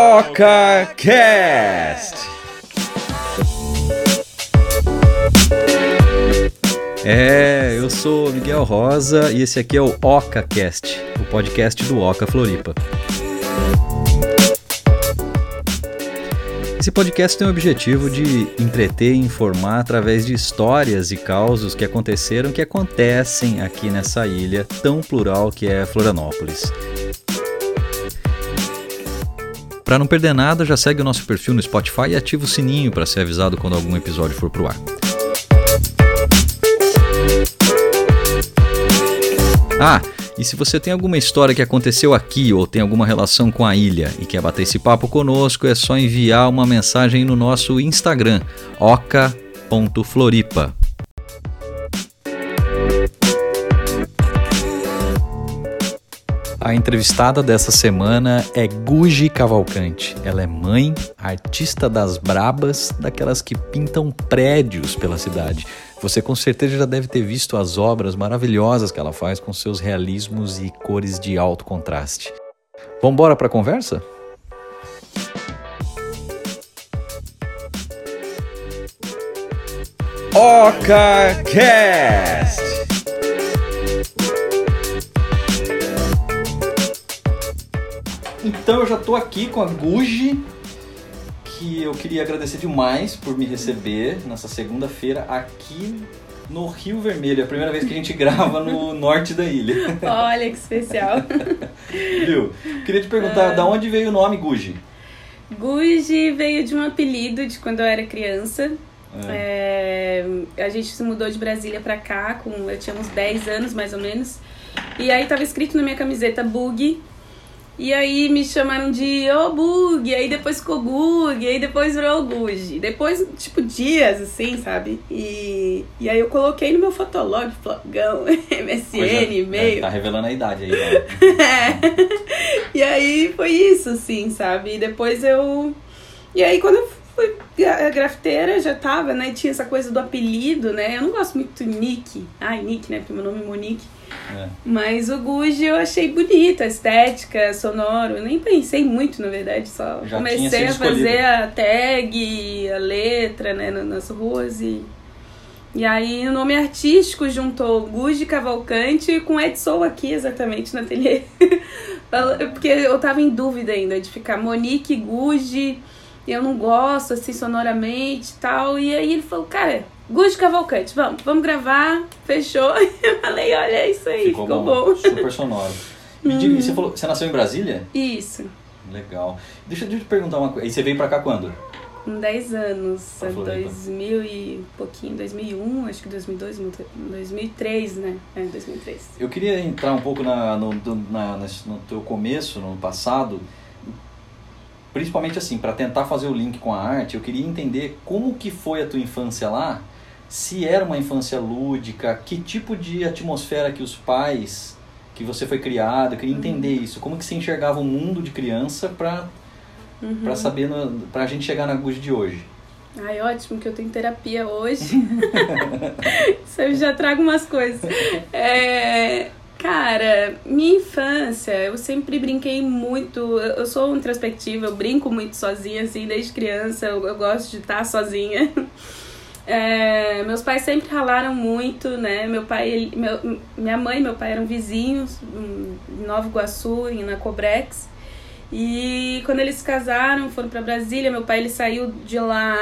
OcaCast. É, eu sou Miguel Rosa e esse aqui é o OcaCast, o podcast do Oca Floripa. Esse podcast tem o objetivo de entreter e informar através de histórias e causos que aconteceram, que acontecem aqui nessa ilha tão plural que é Florianópolis. Para não perder nada, já segue o nosso perfil no Spotify e ativa o sininho para ser avisado quando algum episódio for pro ar. Ah, e se você tem alguma história que aconteceu aqui ou tem alguma relação com a ilha e quer bater esse papo conosco, é só enviar uma mensagem no nosso Instagram, oca.floripa. A entrevistada dessa semana é Gugi Cavalcante. Ela é mãe, artista das brabas, daquelas que pintam prédios pela cidade. Você com certeza já deve ter visto as obras maravilhosas que ela faz com seus realismos e cores de alto contraste. Vamos embora para a conversa? OcaCast! Então eu já estou aqui com a Guji, que eu queria agradecer demais por me receber nessa segunda-feira aqui no Rio Vermelho. É a primeira vez que a gente grava no norte da ilha. Olha que especial. Viu? Queria te perguntar, da onde veio o nome Guji? Guji veio de um apelido de quando eu era criança. É. É, a gente se mudou de Brasília pra cá, com, eu tinha uns 10 anos mais ou menos. E aí tava escrito na minha camiseta Bug, e aí me chamaram de Ô Bug, aí depois ficou Gug, aí depois virou Guji. Depois, tipo, dias, assim, sabe? E, e aí eu coloquei no meu fotolog, flogão, MSN, Coisa, e-mail. É, tá revelando a idade aí, né? é. E aí foi isso, assim, sabe? E depois eu. E aí quando eu fui grafiteira, já tava, né? Tinha essa coisa do apelido, né? Eu não gosto muito de Nick. Ai, Nick, né? Porque meu nome é Monique. É. Mas o Guji eu achei bonita, a estética, sonoro. Eu nem pensei muito, na verdade, só Já comecei a fazer a tag, a letra, né, nas ruas e. E aí o nome artístico juntou Guji Cavalcante com Edson aqui exatamente no ateliê. Porque eu tava em dúvida ainda de ficar Monique Guji, eu não gosto assim sonoramente e tal. E aí ele falou, cara, Gude Cavalcante, vamos, vamos gravar, fechou. Eu falei, olha, é isso aí, ficou, ficou bom. bom. Super sonoro. Me diga, você, falou, você nasceu em Brasília? Isso. Legal. Deixa eu te perguntar uma coisa. E você veio pra cá quando? Com 10 anos, 2000 e pouquinho, 2001, acho que 2002, 2003, né? É, 2003. Eu queria entrar um pouco na, no, na, no teu começo, no passado, principalmente assim, para tentar fazer o link com a arte, eu queria entender como que foi a tua infância lá, se era uma infância lúdica, que tipo de atmosfera que os pais que você foi criado, eu queria entender uhum. isso, como que você enxergava o mundo de criança para uhum. para saber para a gente chegar na Guji de hoje. Ai, ótimo que eu tenho terapia hoje. Isso eu já trago umas coisas. É, cara, minha infância, eu sempre brinquei muito. Eu sou introspectiva, eu brinco muito sozinha, assim, desde criança. Eu, eu gosto de estar sozinha. É, meus pais sempre ralaram muito, né? Meu pai, meu, minha mãe e meu pai eram vizinhos em Nova Iguaçu, na Cobrex. E quando eles se casaram, foram para Brasília. Meu pai ele saiu de lá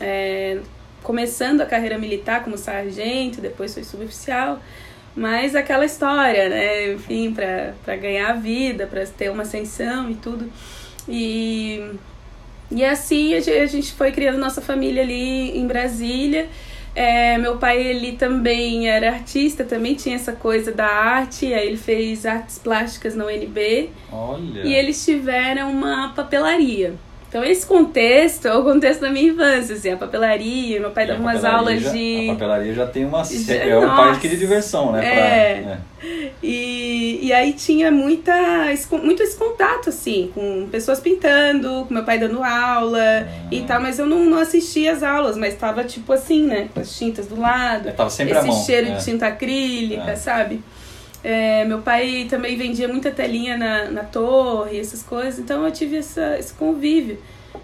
é, começando a carreira militar como sargento, depois foi suboficial. Mas aquela história, né? Enfim, para ganhar a vida, para ter uma ascensão e tudo. E e assim a gente foi criando nossa família ali em Brasília. É, meu pai, ele também era artista, também tinha essa coisa da arte, aí ele fez artes plásticas na UNB. Olha! E eles tiveram uma papelaria. Então, esse contexto é o contexto da minha infância, assim, a papelaria, meu pai dava umas aulas já, de... A papelaria já tem uma... Já, é um parque de diversão, né? Pra, é. E, e aí tinha muita, muito esse contato, assim, com pessoas pintando, com meu pai dando aula ah. e tal, mas eu não, não assistia as aulas, mas tava, tipo assim, né, com as tintas do lado. Eu tava sempre esse mão, cheiro é. de tinta acrílica, é. sabe? É, meu pai também vendia muita telinha na, na torre, essas coisas, então eu tive essa, esse convívio.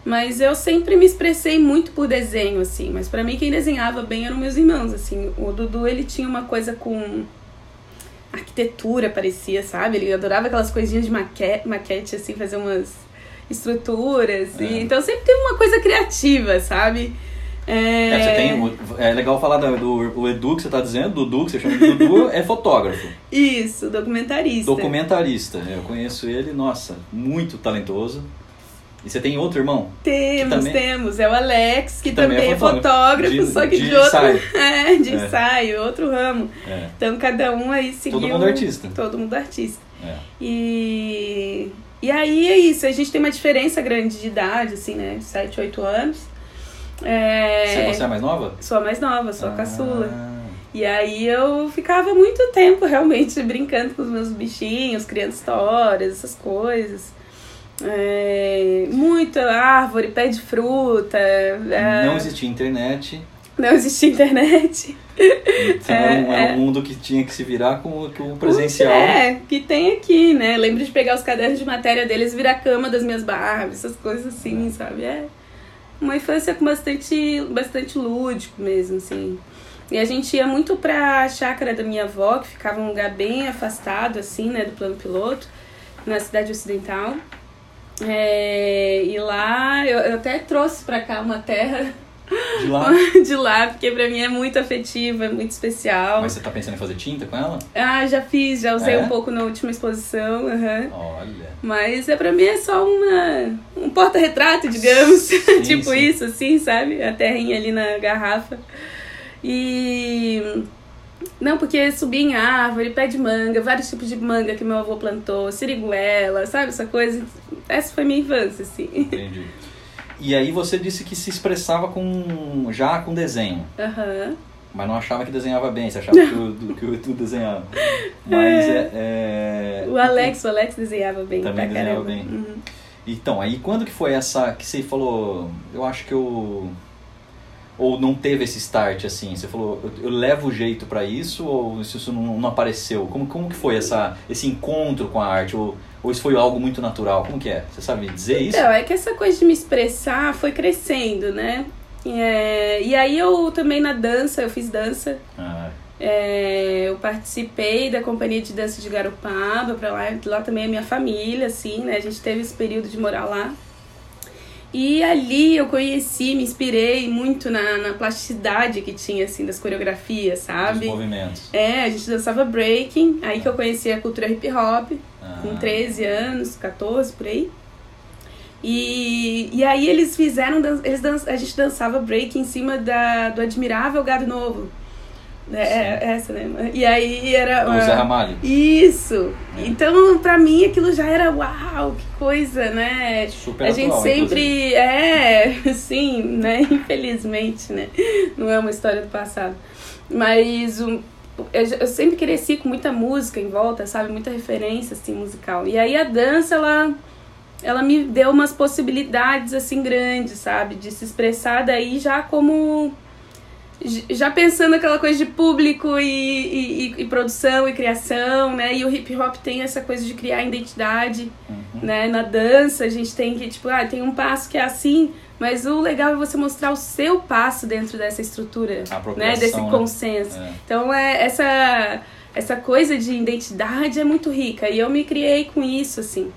Mas eu sempre me expressei muito por desenho, assim. Mas para mim quem desenhava bem eram meus irmãos, assim. O Dudu, ele tinha uma coisa com arquitetura, parecia, sabe? Ele adorava aquelas coisinhas de maquete, maquete assim, fazer umas estruturas. É. E, então sempre teve uma coisa criativa, sabe? É, É, você tem, é legal falar do, do o Edu que você está dizendo, Dudu, que você chama de Dudu, é fotógrafo, Isso, documentarista. documentarista. Eu conheço ele, nossa, muito talentoso. E você tem outro irmão? Temos, também- temos. É o Alex, que, Que também também, é é fotógrafo. fotógrafo, De- só que de de, outro. ensaio. É, de É. ensaio, outro ramo. É. Então cada um aí seguiu. Todo mundo artista. Todo mundo artista. é. E, e aí é isso, a gente tem uma diferença grande de idade, assim, né? De 7, 8 anos. É, Você, é mais nova? Sou a mais nova, sou a caçula. Ah, E aí eu ficava muito tempo realmente brincando com os meus bichinhos, criando histórias, essas coisas. É, muita árvore, pé de fruta. é, Não existia internet. não existia internet. Então era, um, É, um mundo que tinha que se virar com, com o presencial. É, que tem aqui, né? Lembro de pegar os cadernos de matéria deles e virar a cama das minhas Barbies, essas coisas assim, sabe? É uma infância com bastante, bastante lúdico mesmo, assim. E a gente ia muito pra chácara da minha avó, que ficava um lugar bem afastado, assim, né, do plano piloto, na cidade ocidental. É, e lá eu, eu até trouxe pra cá uma terra De lá. de lá, porque pra mim é muito afetiva, é muito especial. Mas você tá pensando em fazer tinta com ela? Ah, já fiz, já usei É? um pouco na última exposição, aham. Olha. Mas é pra mim é só uma, um porta-retrato, digamos. tipo sim. isso, assim, sabe? A terrinha ali na garrafa. E. Não, porque subi em árvore, pé de manga, vários tipos de manga que meu avô plantou, siriguela, sabe? Essa coisa. Essa foi minha infância, assim. Entendi. E aí você disse que se expressava com já com desenho. Aham. Mas não achava que desenhava bem, você achava que o, que o desenhava. Mas é. é- O Alex, o Alex desenhava bem Também pra desenhava caramba. bem. Uhum. Então, aí quando que foi essa que você falou, eu acho que eu ou não teve esse start assim? Você falou, eu, eu levo jeito pra isso ou isso, isso não, não apareceu? Como, como que foi essa, esse encontro com a arte? Ou, ou isso foi algo muito natural? Como que é? Você sabe dizer isso? Então, é que essa coisa de me expressar foi crescendo, né? É, e aí eu também na dança, eu fiz dança. Ah, É, eu participei da companhia de dança de Garopaba, pra lá, lá também é minha família, assim, né? A gente teve esse período de morar lá. E ali eu conheci, me inspirei muito na, na plasticidade que tinha, assim, das coreografias, os sabe? movimentos. É, a gente dançava breaking, aí que eu conheci a cultura hip hop, Ah, com 13 anos, 14 por aí. E, e aí eles fizeram, eles dan a gente dançava break em cima da, do Admirável Gado Novo. É, é essa, né? E aí era. O Zé Ramalho. Isso! É. Então, pra mim, aquilo já era uau, que coisa, né? Super a gente atual, sempre. É, sim, né? Infelizmente, né? Não é uma história do passado. Mas o, eu, eu sempre cresci com muita música em volta, sabe? Muita referência, assim, musical. E aí a dança, ela, ela me deu umas possibilidades, assim, grandes, sabe? De se expressar daí já como já pensando aquela coisa de público e, e, e- produção e criação, né? E o hip hop tem essa coisa de criar identidade, Uhum. né? Na dança a gente tem que, tipo, ah, tem um passo que é assim, mas o legal é você mostrar o seu passo dentro dessa estrutura, né? Desse né? consenso. É. Então é essa essa coisa de identidade é muito rica e eu me criei com isso assim.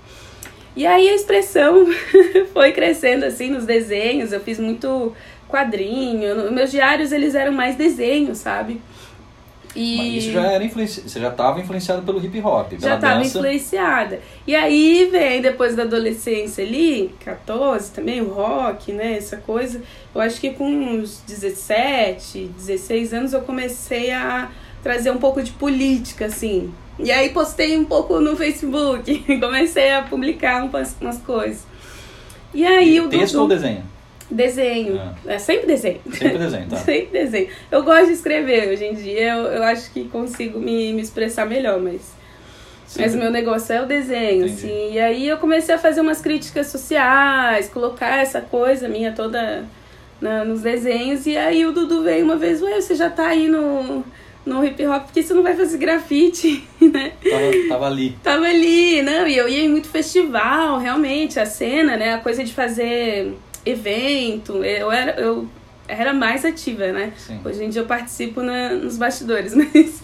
E aí a expressão foi crescendo assim nos desenhos, eu fiz muito quadrinho, meus diários eles eram mais desenhos, sabe? E Mas isso já era influenci... Você já estava influenciado pelo hip hop, já estava influenciada. E aí vem depois da adolescência ali, 14 também, o rock, né, essa coisa. Eu acho que com uns 17, 16 anos eu comecei a trazer um pouco de política, assim. E aí postei um pouco no Facebook, comecei a publicar umas, umas coisas. E aí o Texto Dudu- ou desenho? Desenho. É sempre desenho. Sempre desenho, tá? Sempre desenho. Eu gosto de escrever hoje em dia, eu, eu acho que consigo me, me expressar melhor, mas. Mas Sempre. o meu negócio é o desenho, Entendi. assim. E aí eu comecei a fazer umas críticas sociais, colocar essa coisa minha toda na- nos desenhos. E aí o Dudu veio uma vez, ué, você já tá aí no, no hip hop, porque você não vai fazer grafite, né? Tava, tava ali. Tava ali, não, e eu ia em muito festival, realmente, a cena, né? A coisa de fazer evento, eu era, eu era mais ativa, né? Sim. Hoje em dia eu participo na, nos bastidores, mas,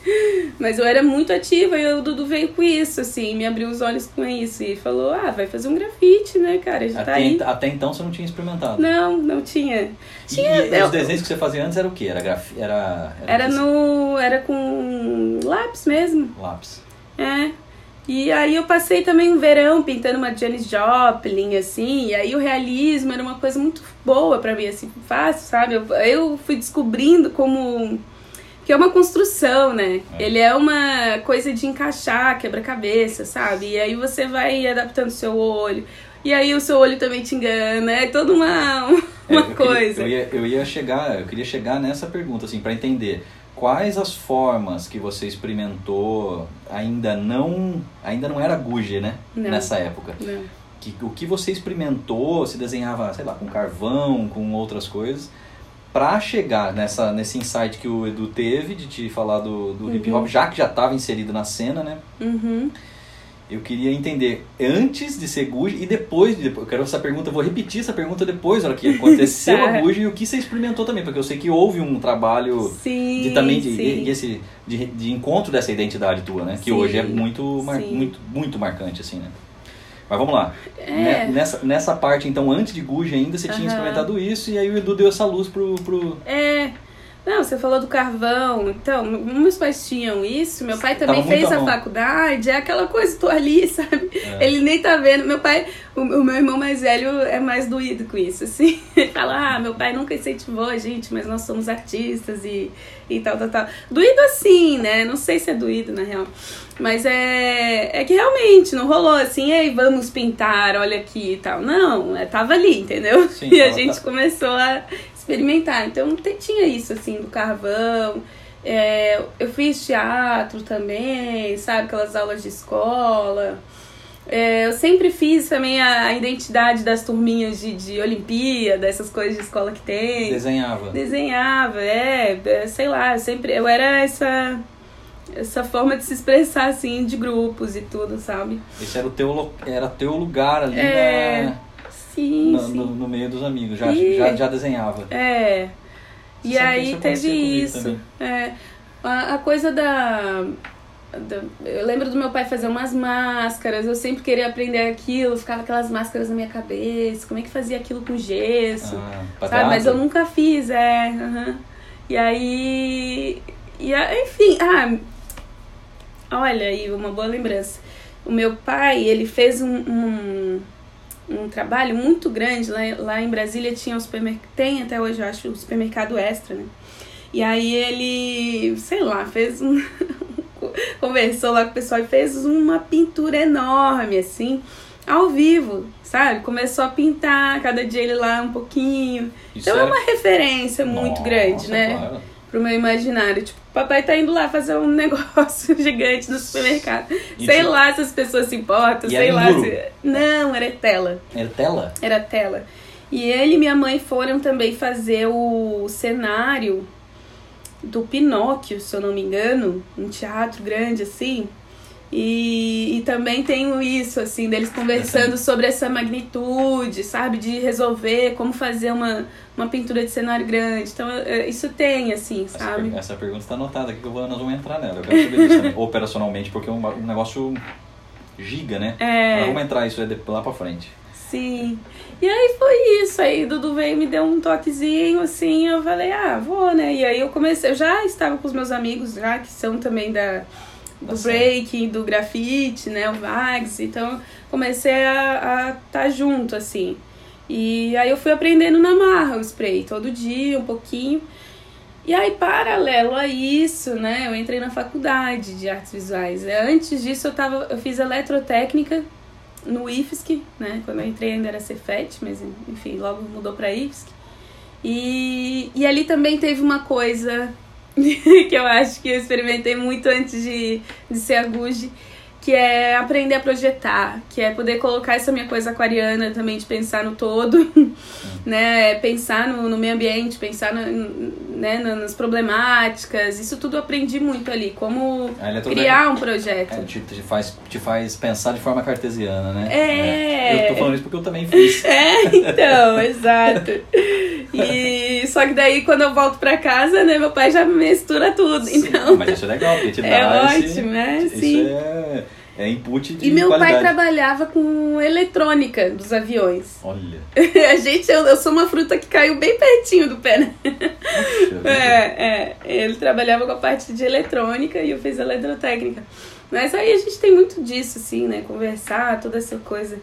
mas eu era muito ativa e o Dudu veio com isso, assim, me abriu os olhos com isso e falou, ah, vai fazer um grafite, né, cara, já Até, tá aí. até então você não tinha experimentado. Não, não tinha. E- Tinha, e, eu- os desenhos que você fazia antes era o quê? Era graf... era, Era no. Era com lápis mesmo. lápis. É. E aí eu passei também um verão pintando uma Janis Joplin, assim, e aí o realismo era uma coisa muito boa pra mim, assim, fácil, sabe? Eu, eu fui descobrindo como. Que é uma construção, né? É. Ele é uma coisa de encaixar, quebra-cabeça, sabe? E aí você vai adaptando o seu olho. E aí o seu olho também te engana. É toda uma, É, uma eu queria- coisa. eu, ia, eu ia chegar, eu queria chegar nessa pergunta, assim, para entender quais as formas que você experimentou ainda não, ainda não era Gucci, né? Não. Nessa época. Não. Que, o que você experimentou, se desenhava, sei lá, com carvão, com outras coisas, para chegar nessa, nesse insight que o Edu teve de te falar do, do hip hop, já que já estava inserido na cena, né? Uhum. Eu queria entender antes de ser Gucci e depois de. Eu quero essa pergunta, eu vou repetir essa pergunta depois, hora que aconteceu Tá. a Gucci e o que você experimentou também, porque eu sei que houve um trabalho Sim. de também de, sim. de, esse, de, de encontro dessa identidade tua, né? Que Sim, hoje é muito, mar, muito, muito marcante, assim, né? Mas vamos lá. É. Ne- Nessa, nessa parte, então, antes de Gucci ainda, você tinha Aham. experimentado isso e aí o Edu deu essa luz pro. pro... É. Não, você falou do carvão. Então, meus pais tinham isso. Meu pai também Tava fez à a faculdade. É aquela coisa, tô ali, sabe? É. Ele nem tá vendo. Meu pai, o, o meu irmão mais velho é mais doído com isso, assim. Ele fala, ah, meu pai nunca incentivou a gente, mas nós somos artistas e, e tal, tal, tal. Doído assim, né? Não sei se é doído, na real. Mas é, é que realmente não rolou assim, ei, vamos pintar, olha aqui e tal. Não, é, tava ali, entendeu? Sim, e a gente tá- começou a experimentar. Então tinha isso, assim, do carvão. É, eu fiz teatro também, sabe? Aquelas aulas de escola. É, eu sempre fiz também a, identidade das turminhas de, de Olimpíada, essas coisas de escola que tem. Desenhava. Desenhava, é, é, sei lá, eu sempre. Eu era essa. Essa forma de se expressar, assim, de grupos e tudo, sabe? Esse era o teu, era teu lugar ali É, na- Sim, no, sim. no, no meio dos amigos. Já, E- já, já desenhava. É. E Sempre aí isso teve isso. É. A, a coisa da, da- Eu lembro do meu pai fazer umas máscaras, eu sempre queria aprender aquilo, ficava aquelas máscaras na minha cabeça, como é que fazia aquilo com gesso. Ah, sabe? Mas eu nunca fiz, é. E aí. E a- enfim, ah. Olha aí, uma boa lembrança. O meu pai, ele fez um, um, um trabalho muito grande. Lá, lá em Brasília tinha o supermercado. Tem até hoje, eu acho, o supermercado extra, né? E aí ele, sei lá, fez um. conversou lá com o pessoal e fez uma pintura enorme, assim, ao vivo, sabe? Começou a pintar, cada dia ele lá um pouquinho. Isso Então é uma referência muito Nossa, grande, né? Pro meu imaginário. Tipo, papai tá indo lá fazer um negócio gigante no supermercado. E sei tipo- lá se as pessoas se importam, E sei lá muro? se. Não, era tela. Era tela? Era tela. E ele e minha mãe foram também fazer o cenário do Pinóquio, se eu não me engano, um teatro grande assim. E, e também tenho isso, assim, deles conversando sobre essa magnitude, sabe? De resolver como fazer uma, uma pintura de cenário grande. Então, é, isso tem, assim, Essa, sabe? per- essa pergunta está anotada aqui que eu vou, nós vamos entrar nela. Eu quero saber disso também, operacionalmente, porque é um, um negócio giga, né? Mas É, vamos entrar isso de- lá pra frente. sim. E aí foi isso. Aí Dudu veio e me deu um toquezinho, assim, eu falei, ah, vou, né? E aí eu comecei, eu já estava com os meus amigos já, que são também Da do cena. breaking, do grafite, né? O Vags. Então comecei a estar tá junto, assim. E aí eu fui aprendendo na marra o spray, todo dia, um pouquinho. E aí, paralelo a isso, né, eu entrei na faculdade de artes visuais. Antes disso, eu, tava, eu fiz eletrotécnica no IFSC, né? Quando eu entrei ainda era Cefet, mas enfim, logo mudou para IFSC. E, e ali também teve uma coisa que eu acho que eu experimentei muito antes de, de ser a Guji, que é aprender a projetar, que é poder colocar essa minha coisa aquariana também de pensar no todo, né? Pensar no, no meio ambiente, pensar no, né, nas problemáticas. Isso tudo eu aprendi muito ali, como criar um projeto. É, te, te, faz, te faz pensar de forma cartesiana, né? É. é. Eu tô falando isso porque eu também fiz. É, então, exato. E só que daí quando eu volto pra casa, né, meu pai já mistura tudo. Sim, então. Mas isso é legal, porque te é dá ótimo, é, isso sim. É é input de E meu qualidade. pai trabalhava com eletrônica dos aviões. Olha. a gente, eu, eu, sou uma fruta que caiu bem pertinho do pé, né? Puxa, é, é. Ele trabalhava com a parte de eletrônica e eu fiz eletrotécnica. Mas aí a gente tem muito disso, assim, né? Conversar, toda essa coisa.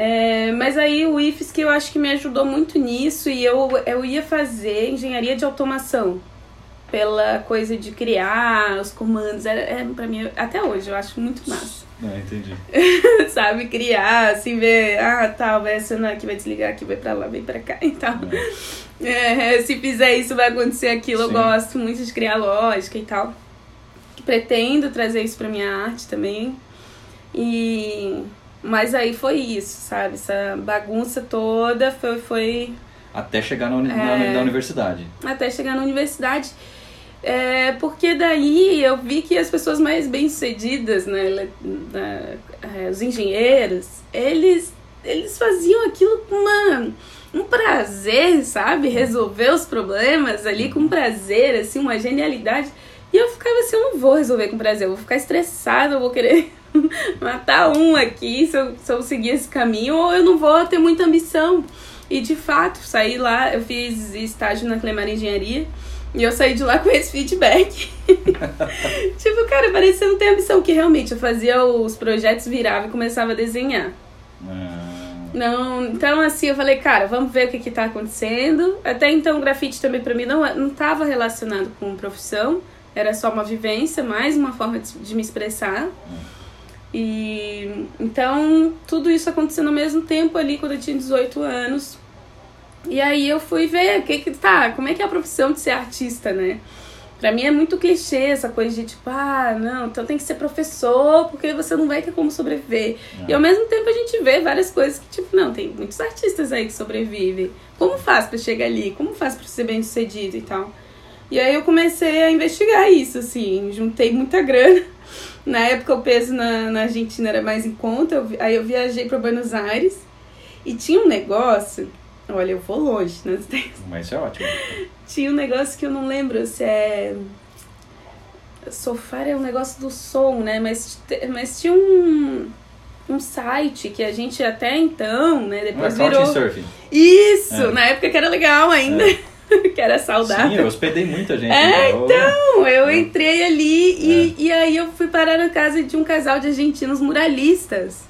É, mas aí o IFES que eu acho que me ajudou muito nisso e eu, eu ia fazer engenharia de automação pela coisa de criar os comandos. É, é para mim, até hoje, eu acho muito massa. Ah, entendi. Sabe, criar, assim, ver, ah, tal, vai acionar aqui, vai desligar aqui, vai pra lá, vem pra cá e tal. É. É, se fizer isso, vai acontecer aquilo. Sim. Eu gosto muito de criar lógica e tal. Pretendo trazer isso pra minha arte também. E. Mas aí foi isso, sabe? Essa bagunça toda foi. foi... Até chegar na, uni é... na universidade. Até chegar na universidade. É, porque daí eu vi que as pessoas mais bem-sucedidas, né, né, os engenheiros, eles, eles faziam aquilo com uma, um prazer, sabe? Resolver os problemas ali com prazer, assim, uma genialidade. E eu ficava assim, eu não vou resolver com prazer, eu vou ficar estressada, eu vou querer matar um aqui se eu, se eu seguir esse caminho, ou eu não vou ter muita ambição. E de fato, saí lá, eu fiz estágio na Clemar Engenharia. E eu saí de lá com esse feedback. tipo, cara, parecia que você não tem ambição, que realmente eu fazia os projetos, virava e começava a desenhar. Ah. Não, então assim, eu falei, cara, vamos ver o que que tá acontecendo. Até então o grafite também para mim não não tava relacionado com profissão, era só uma vivência, mais uma forma de, de me expressar. E então tudo isso acontecendo ao mesmo tempo ali quando eu tinha 18 anos. E aí eu fui ver que que tá, como é que é a profissão de ser artista, né? Pra mim é muito clichê essa coisa de tipo, ah, não, então tem que ser professor porque você não vai ter como sobreviver. E ao mesmo tempo a gente vê várias coisas que, tipo, não, tem muitos artistas aí que sobrevivem. Como faz para chegar ali? Como faz para ser bem sucedido e tal? E aí eu comecei a investigar isso, assim, juntei muita grana. Na época o peso na, na Argentina era mais em conta, eu, aí eu viajei para Buenos Aires e tinha um negócio Olha, eu vou longe nas ideias. Mas é ótimo. Tinha um negócio que eu não lembro se é. Sofá é um negócio do som, né? Mas, mas tinha um, um site que a gente até então, né? Depois é virou. Surfing. Isso! É. Na época que era legal ainda. É. que era saudável. Sim, eu hospedei muita gente. É, então, então eu é. entrei ali e, é. e aí eu fui parar na casa de um casal de argentinos muralistas.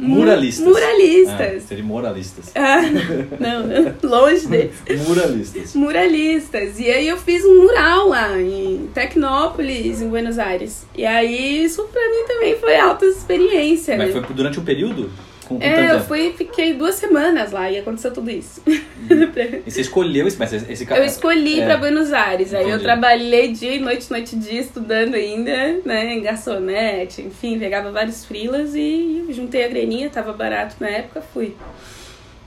Muralistas. Muralistas. Ah, seria moralistas. Ah, não, longe deles. Muralistas. Muralistas. E aí eu fiz um mural lá em Tecnópolis, em Buenos Aires. E aí isso pra mim também foi alta experiência. Mas né? foi durante um período? Com, com é, eu fui, fiquei duas semanas lá e aconteceu tudo isso. E você escolheu esse, mas esse cara... Eu escolhi é. pra Buenos Aires. Aí Entendi. eu trabalhei dia e noite, noite e dia, estudando ainda, né, em garçonete, enfim, pegava vários frilas e juntei a greninha, tava barato na época, fui.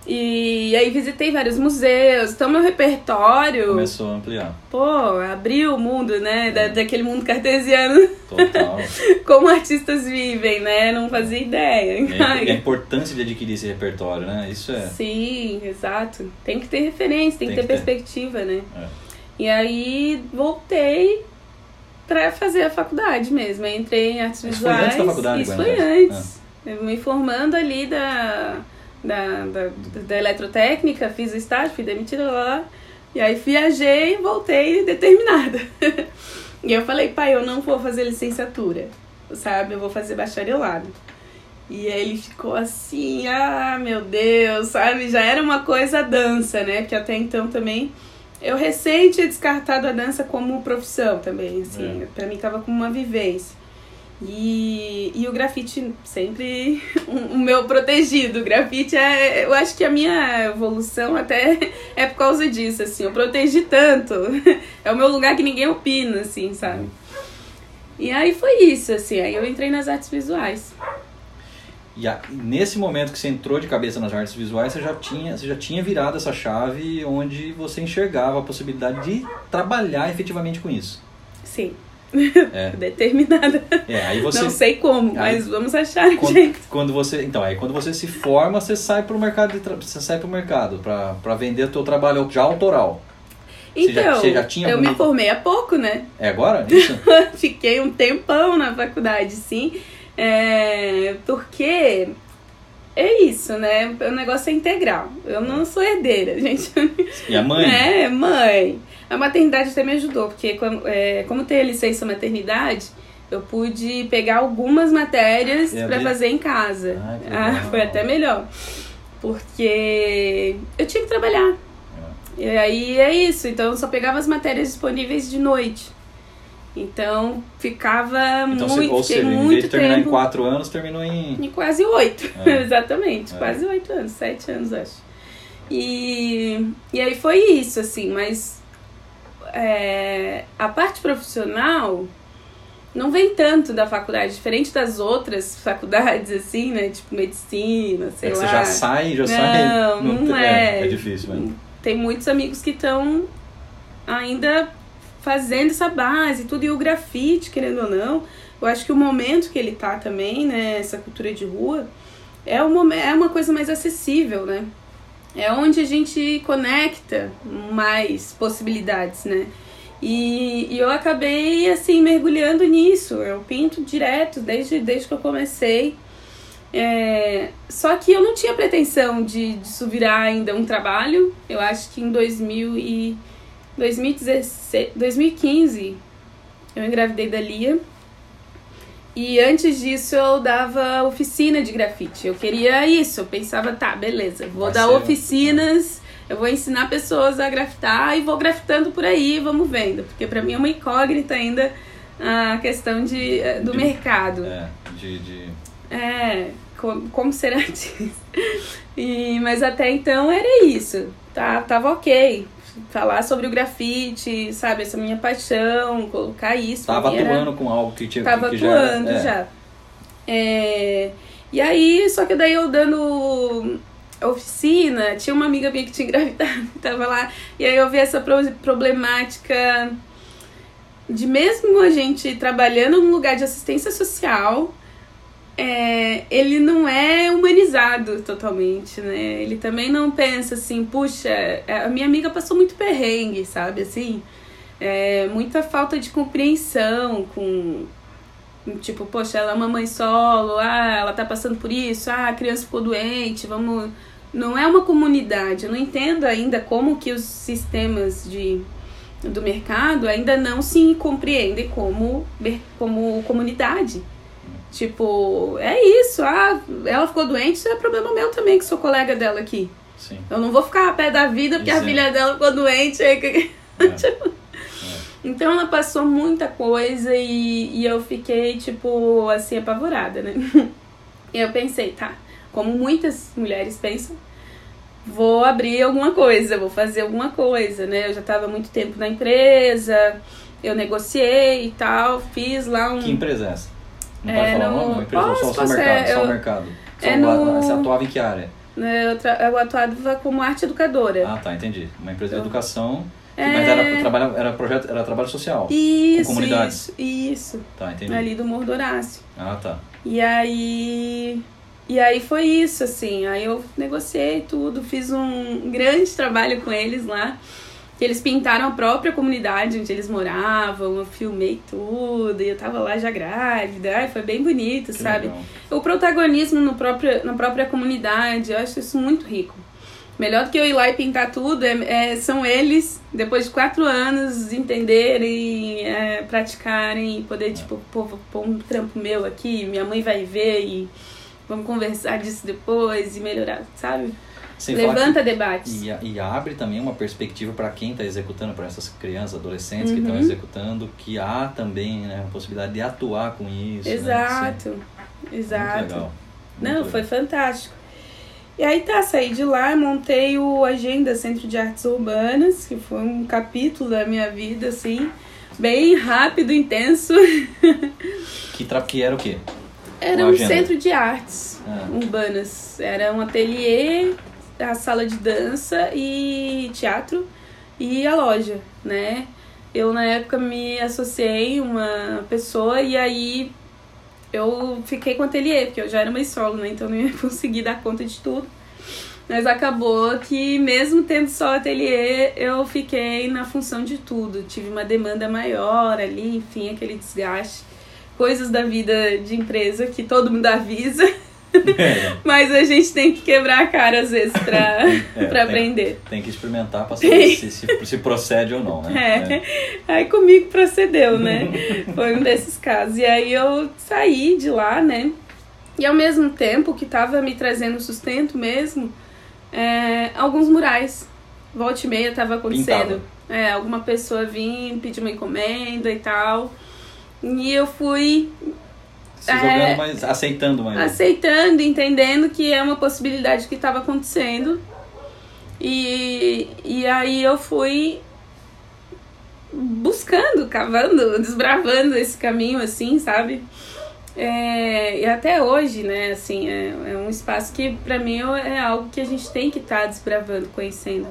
E aí visitei vários museus, então meu repertório. Começou a ampliar. Pô, abriu o mundo, né? Da, é. daquele mundo cartesiano. Total. Como artistas vivem, né? Não fazia ideia. E a, e a importância de adquirir esse repertório, né? Isso é. Sim, exato. Tem que ter referência, tem, tem que, ter que ter perspectiva, né? É. E aí voltei pra fazer a faculdade mesmo. Eu entrei em artes Isso visuais. Foi antes da faculdade, Isso foi antes. É. Me formando ali da da, da, da eletrotécnica, fiz o estágio, fui demitida lá, lá. E aí viajei e voltei determinada. e eu falei, pai, eu não vou fazer licenciatura, sabe? Eu vou fazer bacharelado. E aí ele ficou assim, ah, meu Deus, sabe? Já era uma coisa a dança, né? Porque até então também eu recém tinha descartado a dança como profissão também, assim. É. Pra mim tava como uma vivência. E, e o grafite sempre o, meu protegido. O grafite é. Eu acho que a minha evolução até é por causa disso, assim. Eu protegi tanto. É o meu lugar que ninguém opina, assim, sabe? E aí foi isso, assim, aí eu entrei nas artes visuais. E a, nesse momento que você entrou de cabeça nas artes visuais, você já tinha, você já tinha virado essa chave onde você enxergava a possibilidade de trabalhar efetivamente com isso. Sim. É. Determinada. É, aí você Não sei como, Aí- mas vamos achar um quando, jeito. quando você, então, aí quando você se forma, você sai pro mercado, de tra- você sai pro mercado para para vender o teu trabalho já autoral. Você já- Então, você já tinha eu me formei há pouco, né? É agora? Isso? Fiquei um tempão na faculdade, sim. É, porque é isso, né? O negócio é integral. Eu não sou herdeira, gente. E a mãe? É, mãe. A maternidade até me ajudou, porque como, é, como tem a licença maternidade, eu pude pegar algumas matérias abrir? fazer em casa. Ah, Ah, foi até melhor. Porque eu tinha que trabalhar. E aí é isso, então eu só pegava as matérias disponíveis de noite. Então ficava Então, muito, ou seja, em muito vez de terminar tempo. em quatro anos, terminou em. Em quase oito, É. exatamente, É. quase oito anos, sete anos acho. E, e aí foi isso, assim, mas é, a parte profissional não vem tanto da faculdade, diferente das outras faculdades, assim, né? Tipo medicina, sei É lá. você já sai, já Não, sai. não é. é. É difícil, né? Tem muitos amigos que estão ainda fazendo essa base, tudo, e o grafite, querendo ou não. Eu acho que o momento que ele tá também, né, essa cultura de rua, é, um, momen- é uma coisa mais acessível, né? É onde a gente conecta mais possibilidades, né? E, e eu acabei, assim, mergulhando nisso. Eu pinto direto, desde, desde que eu comecei. É, só que eu não tinha pretensão de, disso virar ainda um trabalho. Eu acho que em 2000 e 2016, 2015 eu engravidei da Lia. E antes disso eu dava oficina de grafite. Eu queria isso. Eu pensava, tá, beleza, vou Vai dar ser- oficinas, eu vou ensinar pessoas a grafitar e vou grafitando por aí, vamos vendo. Porque pra mim é uma incógnita ainda a questão de, eh, do De- mercado. É, de, de... É, como, como será disso? E, mas até então era isso. Tá, tava ok. Falar sobre o grafite, sabe? Essa minha paixão, colocar isso. Tava era- atuando com algo que tinha Tava que já atuando é. já. É, e aí, só que daí eu dando oficina, tinha uma amiga minha que tinha engravidado, tava lá, e aí eu vi essa pro- problemática de mesmo a gente trabalhando num lugar de assistência social, é, ele não é humanizado totalmente, né? Ele também não pensa assim, puxa, a minha amiga passou muito perrengue, sabe, assim, é, muita falta de compreensão com tipo, poxa, ela é uma mãe solo, ah, ela tá passando por isso, ah, a criança ficou doente, vamos. Não é uma comunidade. Eu não entendo ainda como que os sistemas de, do mercado ainda não se compreendem como, como comunidade. Tipo, é isso, ah, ela ficou doente, isso é problema meu também, que sou colega dela aqui. Sim. Eu não vou ficar a pé da vida porque a Exato. filha dela ficou doente. que- É. então ela passou muita coisa e, e eu fiquei, tipo, assim, apavorada, né? E eu pensei, tá, como muitas mulheres pensam, vou abrir alguma coisa, vou fazer alguma coisa, né? Eu já tava há muito tempo na empresa, eu negociei e tal, fiz lá um. Que empresa é essa? Não É, falar o no- nome? Uma empresa ou só o Posso, posso, mercado? é, Só eu- mercado. Só é no- Você atuava em que área? né, Eu, tra- eu atuava como arte educadora. Ah, tá, entendi. Uma empresa de Eu- educação, É. mas era, trabalho, era, projeto, era trabalho social. Isso, comunidades. isso, isso. Tá, entendi. Ali do Morro do Horácio. Ah, tá. E aí. E aí foi isso, assim. Aí eu negociei tudo, fiz um grande trabalho com eles lá. Que eles pintaram a própria comunidade onde eles moravam, eu filmei tudo, e eu tava lá já grávida. Ai, foi bem bonito, Que sabe? legal. O protagonismo no próprio, na própria comunidade, eu acho isso muito rico. Melhor do que eu ir lá e pintar tudo, é, é- são eles, depois de quatro anos, entenderem, é, praticarem e poder, tipo, pô, vou pôr um trampo meu aqui, minha mãe vai ver e vamos conversar disso depois e melhorar, sabe? Levanta que- debates. E, e abre também uma perspectiva para quem está executando, para essas crianças, adolescentes que estão Uhum. executando, que há também né, a possibilidade de atuar com isso. né? Exato, Sim. exato. Muito legal. Não, Muito foi legal. fantástico. E aí tá, saí de lá, montei o Agenda Centro de Artes Urbanas, que foi um capítulo da minha vida, assim, bem rápido, intenso. Que, tra... que era o quê? Era um centro de artes Ah. urbanas. Era um ateliê, a sala de dança e teatro e a loja, né? Eu na época me associei uma pessoa e aí eu fiquei com o ateliê, porque eu já era uma solo, né? Então não ia conseguir dar conta de tudo. Mas acabou que mesmo tendo só ateliê, eu fiquei na função de tudo. Tive uma demanda maior ali, enfim, aquele desgaste. Coisas da vida de empresa que todo mundo avisa, É, mas a gente tem que quebrar a cara às vezes pra, É, pra tem- aprender. Tem que experimentar pra saber se, se, se procede ou não, né? É. Aí comigo procedeu, né? Foi um desses casos. E aí eu saí de lá, né? E ao mesmo tempo que tava me trazendo sustento mesmo, é, alguns murais. Volta e meia tava acontecendo. É, alguma pessoa vinha, pedir uma encomenda e tal. E eu fui Se É. jogando, mas aceitando mais. aceitando, entendendo que é uma possibilidade que estava acontecendo. E, e aí eu fui buscando, cavando, desbravando esse caminho, assim, sabe? É, e até hoje, né, assim, é, é um espaço que pra mim é algo que a gente tem que estar desbravando, conhecendo.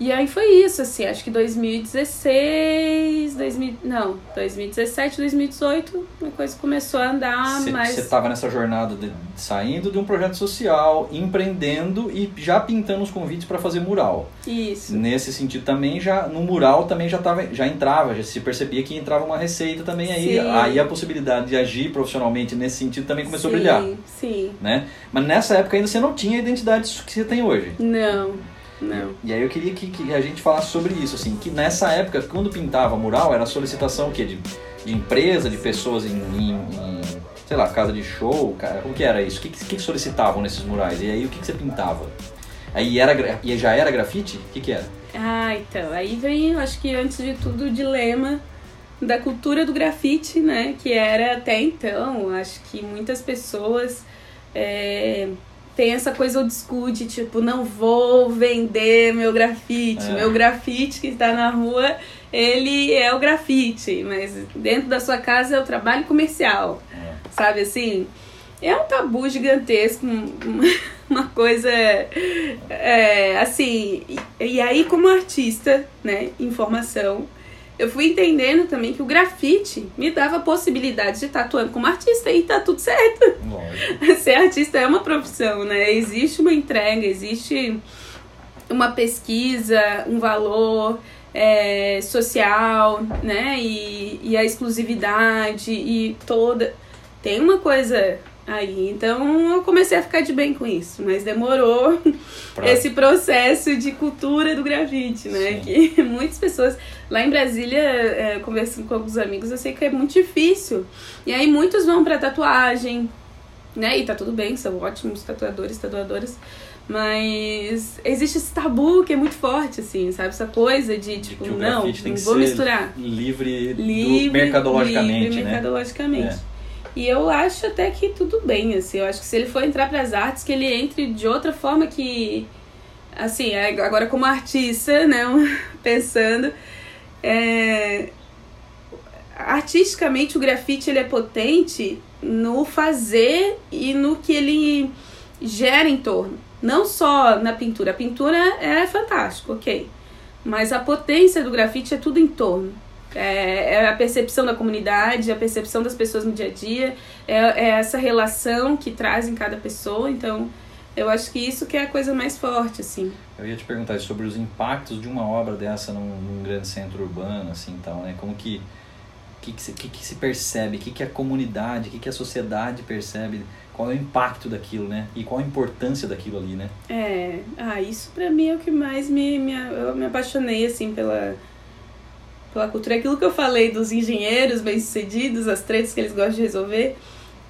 E aí foi isso, assim, acho que 2016, 2000, não, 2017, 2018, a coisa começou a andar Você mais... estava nessa jornada de, saindo de um projeto social, empreendendo e já pintando os convites para fazer mural. Isso. Nesse sentido também já no mural também já tava, já entrava, já se percebia que entrava uma receita também aí, Sim. aí a possibilidade de agir profissionalmente nesse sentido também começou sim, a brilhar, Sim. né? Mas nessa época ainda você não tinha a identidade que você tem hoje. Não, não. E aí eu queria que, que a gente falasse sobre isso, assim, que nessa época, quando pintava mural, era solicitação o quê? De, de empresa, de pessoas em, em- em, sei lá, casa de show, cara, como que era isso? O que, que, solicitavam nesses murais? E aí o que, que você pintava? Aí era, e já era grafite? O que que era? Ah, então, aí vem, eu acho que antes de tudo, o dilema da cultura do grafite, né? Que era até então, acho que muitas pessoas é, têm essa coisa old school de tipo, não vou vender meu grafite, É. meu grafite que está na rua, ele é o grafite, mas dentro da sua casa é o trabalho comercial, sabe assim? É um tabu gigantesco, um- uma coisa é, assim. E, e aí, como artista, né, em formação, eu fui entendendo também que o grafite me dava a possibilidade de estar atuando como artista e tá tudo certo. Lógico. Ser artista é uma profissão, né? Existe uma entrega, existe uma pesquisa, um valor é, social, né? E, e a exclusividade e toda. Tem uma coisa aí. Então eu comecei a ficar de bem com isso, mas demorou Pra- esse processo de cultura do grafite, né? Sim. Que muitas pessoas. Lá em Brasília, é, conversando com alguns amigos, eu sei que é muito difícil. E aí muitos vão pra tatuagem, né? E tá tudo bem, são ótimos tatuadores, tatuadoras. Mas existe esse tabu que é muito forte, assim, sabe? Essa coisa de, De tipo, o não, vou misturar. livre, do- Livre, mercadologicamente, livre, né? mercadologicamente. É. E eu acho até que tudo bem, assim. Eu acho que se ele for entrar para as artes, que ele entre de outra forma que... Assim, agora como artista, né? Pensando... É, artisticamente, o grafite ele é potente no fazer e no que ele gera em torno. Não só na pintura. A pintura é fantástico, ok. Mas a potência do grafite é tudo em torno. É, é a percepção da comunidade, a percepção das pessoas no dia a dia, é, é essa relação que traz em cada pessoa. Então, eu acho que isso que é a coisa mais forte, assim. Eu ia te perguntar sobre os impactos de uma obra dessa num, num grande centro urbano, assim, tal, né? Como que que, que, se, que, que se percebe, o que, que a comunidade, o que, que a sociedade percebe, qual é o impacto daquilo, né? E qual a importância daquilo ali, né? É, ah, isso pra mim é o que mais me, me eu me apaixonei assim pela pela cultura, aquilo que eu falei dos engenheiros bem-sucedidos, as tretas que eles gostam de resolver.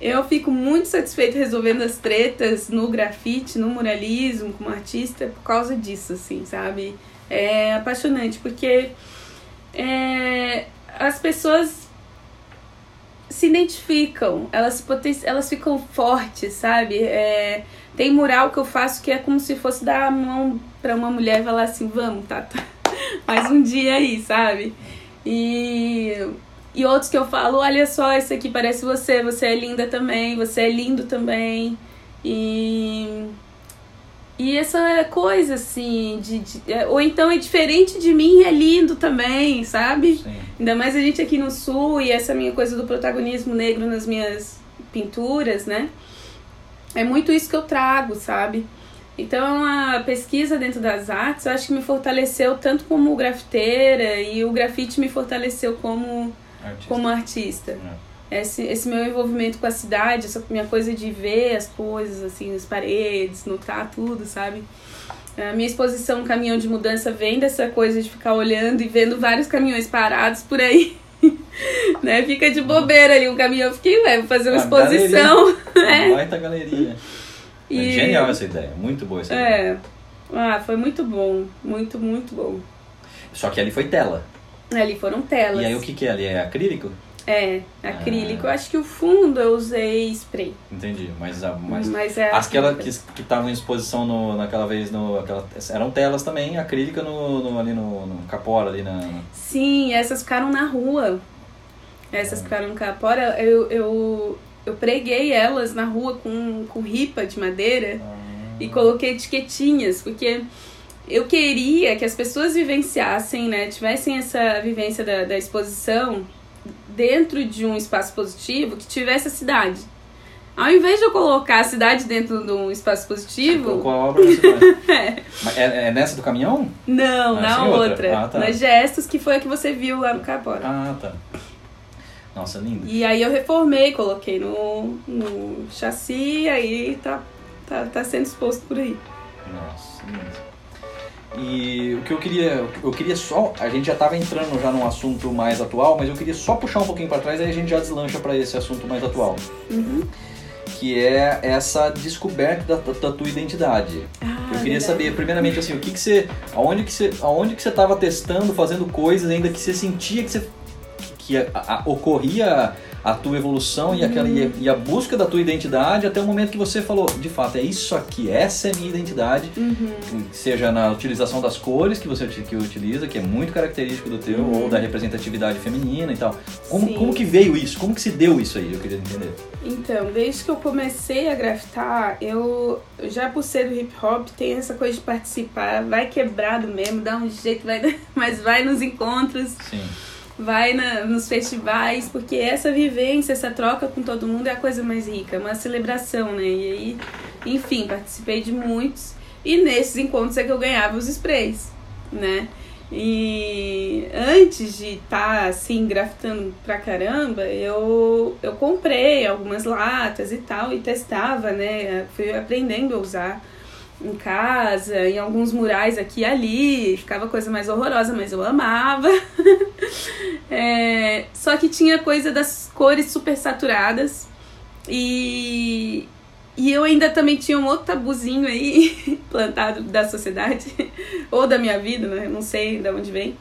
Eu fico muito satisfeita resolvendo as tretas no grafite, no muralismo, como artista, por causa disso, assim, sabe? É apaixonante, porque é, as pessoas se identificam, elas, elas ficam fortes, sabe? É, tem mural que eu faço que é como se fosse dar a mão pra uma mulher e falar assim, vamos, Tata, mais um dia aí, sabe? E, e outros que eu falo, olha só, esse aqui parece você, você é linda também, você é lindo também. E e essa coisa, assim, de, de, é, ou então é diferente de mim e é lindo também, sabe? Sim. Ainda mais a gente aqui no sul e essa minha coisa do protagonismo negro nas minhas pinturas, né? É muito isso que eu trago, sabe? Então a pesquisa dentro das artes eu acho que me fortaleceu tanto como grafiteira e o grafite me fortaleceu como Artista. como artista. É. Esse, esse meu envolvimento com a cidade, essa minha coisa de ver as coisas, assim, as paredes, notar tudo, sabe? A minha exposição caminhão de mudança vem dessa coisa de ficar olhando e vendo vários caminhões parados por aí. né? Fica de bobeira ali um caminhão. Eu fiquei, ué, vou fazer uma Ah, exposição. Uma É. baita galeria. É E- genial essa ideia, muito boa essa ideia. É. Ah, foi muito bom. Muito, muito bom. Só que ali foi tela. Ali foram telas. E aí o que, que é ali? É acrílico? É, acrílico. Ah. Eu acho que o fundo eu usei spray. Entendi. Mas, a, mas Mas é. as que que que estavam em exposição no, naquela vez, no, aquela, eram telas também, acrílica no, no- ali no, no capora, ali na... Sim, essas ficaram na rua. Essas ficaram no capora. Eu, eu, eu preguei elas na rua com, com ripa de madeira e coloquei etiquetinhas, porque eu queria que as pessoas vivenciassem, né? Tivessem essa vivência da, da exposição dentro de um espaço positivo que tivesse a cidade. Ao invés de eu colocar a cidade dentro de um espaço positivo, Colocou a obra faz. Mas é, é nessa do caminhão? não, Ah, na outra. outra. Ah, tá. Nas gestos, que foi a que você viu lá no Capora. Ah, tá. Nossa, lindo. E aí eu reformei, coloquei no, no chassi, aí tá, tá, tá sendo exposto por aí. Nossa, lindo. E o que eu queria, eu queria só, a gente já estava entrando já num assunto mais atual, mas eu queria só puxar um pouquinho para trás, aí a gente já deslancha para esse assunto mais atual, Uhum. que é essa descoberta da, da tua identidade. Ah, Eu queria verdade. saber, primeiramente, assim, o que que você, aonde que você, aonde que você estava testando, fazendo coisas ainda que você sentia que você que a- a- ocorria a tua evolução e, aquela, e, a, e a busca da tua identidade até o momento que você falou, de fato, é isso aqui, essa é a minha identidade, Uhum. seja na utilização das cores que você que utiliza, que é muito característico do teu, ou da representatividade feminina e tal. Como, Sim. como que veio isso? Como que se deu isso aí? Eu queria entender. Então, desde que eu comecei a grafitar, eu já por ser do hip hop, tem essa coisa de participar, vai quebrado mesmo, dá um jeito, vai, mas vai nos encontros, Sim. Vai na, nos festivais, porque essa vivência, essa troca com todo mundo é a coisa mais rica, é uma celebração, né? E aí, enfim, participei de muitos, e nesses encontros é que eu ganhava os sprays, né? E antes de estar assim grafitando pra caramba, eu, eu comprei algumas latas e tal e testava, né? Fui aprendendo a usar em casa, em alguns murais aqui e ali, ficava coisa mais horrorosa, mas eu amava. É, só que tinha coisa das cores super saturadas e, e eu ainda também tinha um outro tabuzinho aí plantado da sociedade, ou da minha vida, né? Não sei de onde vem.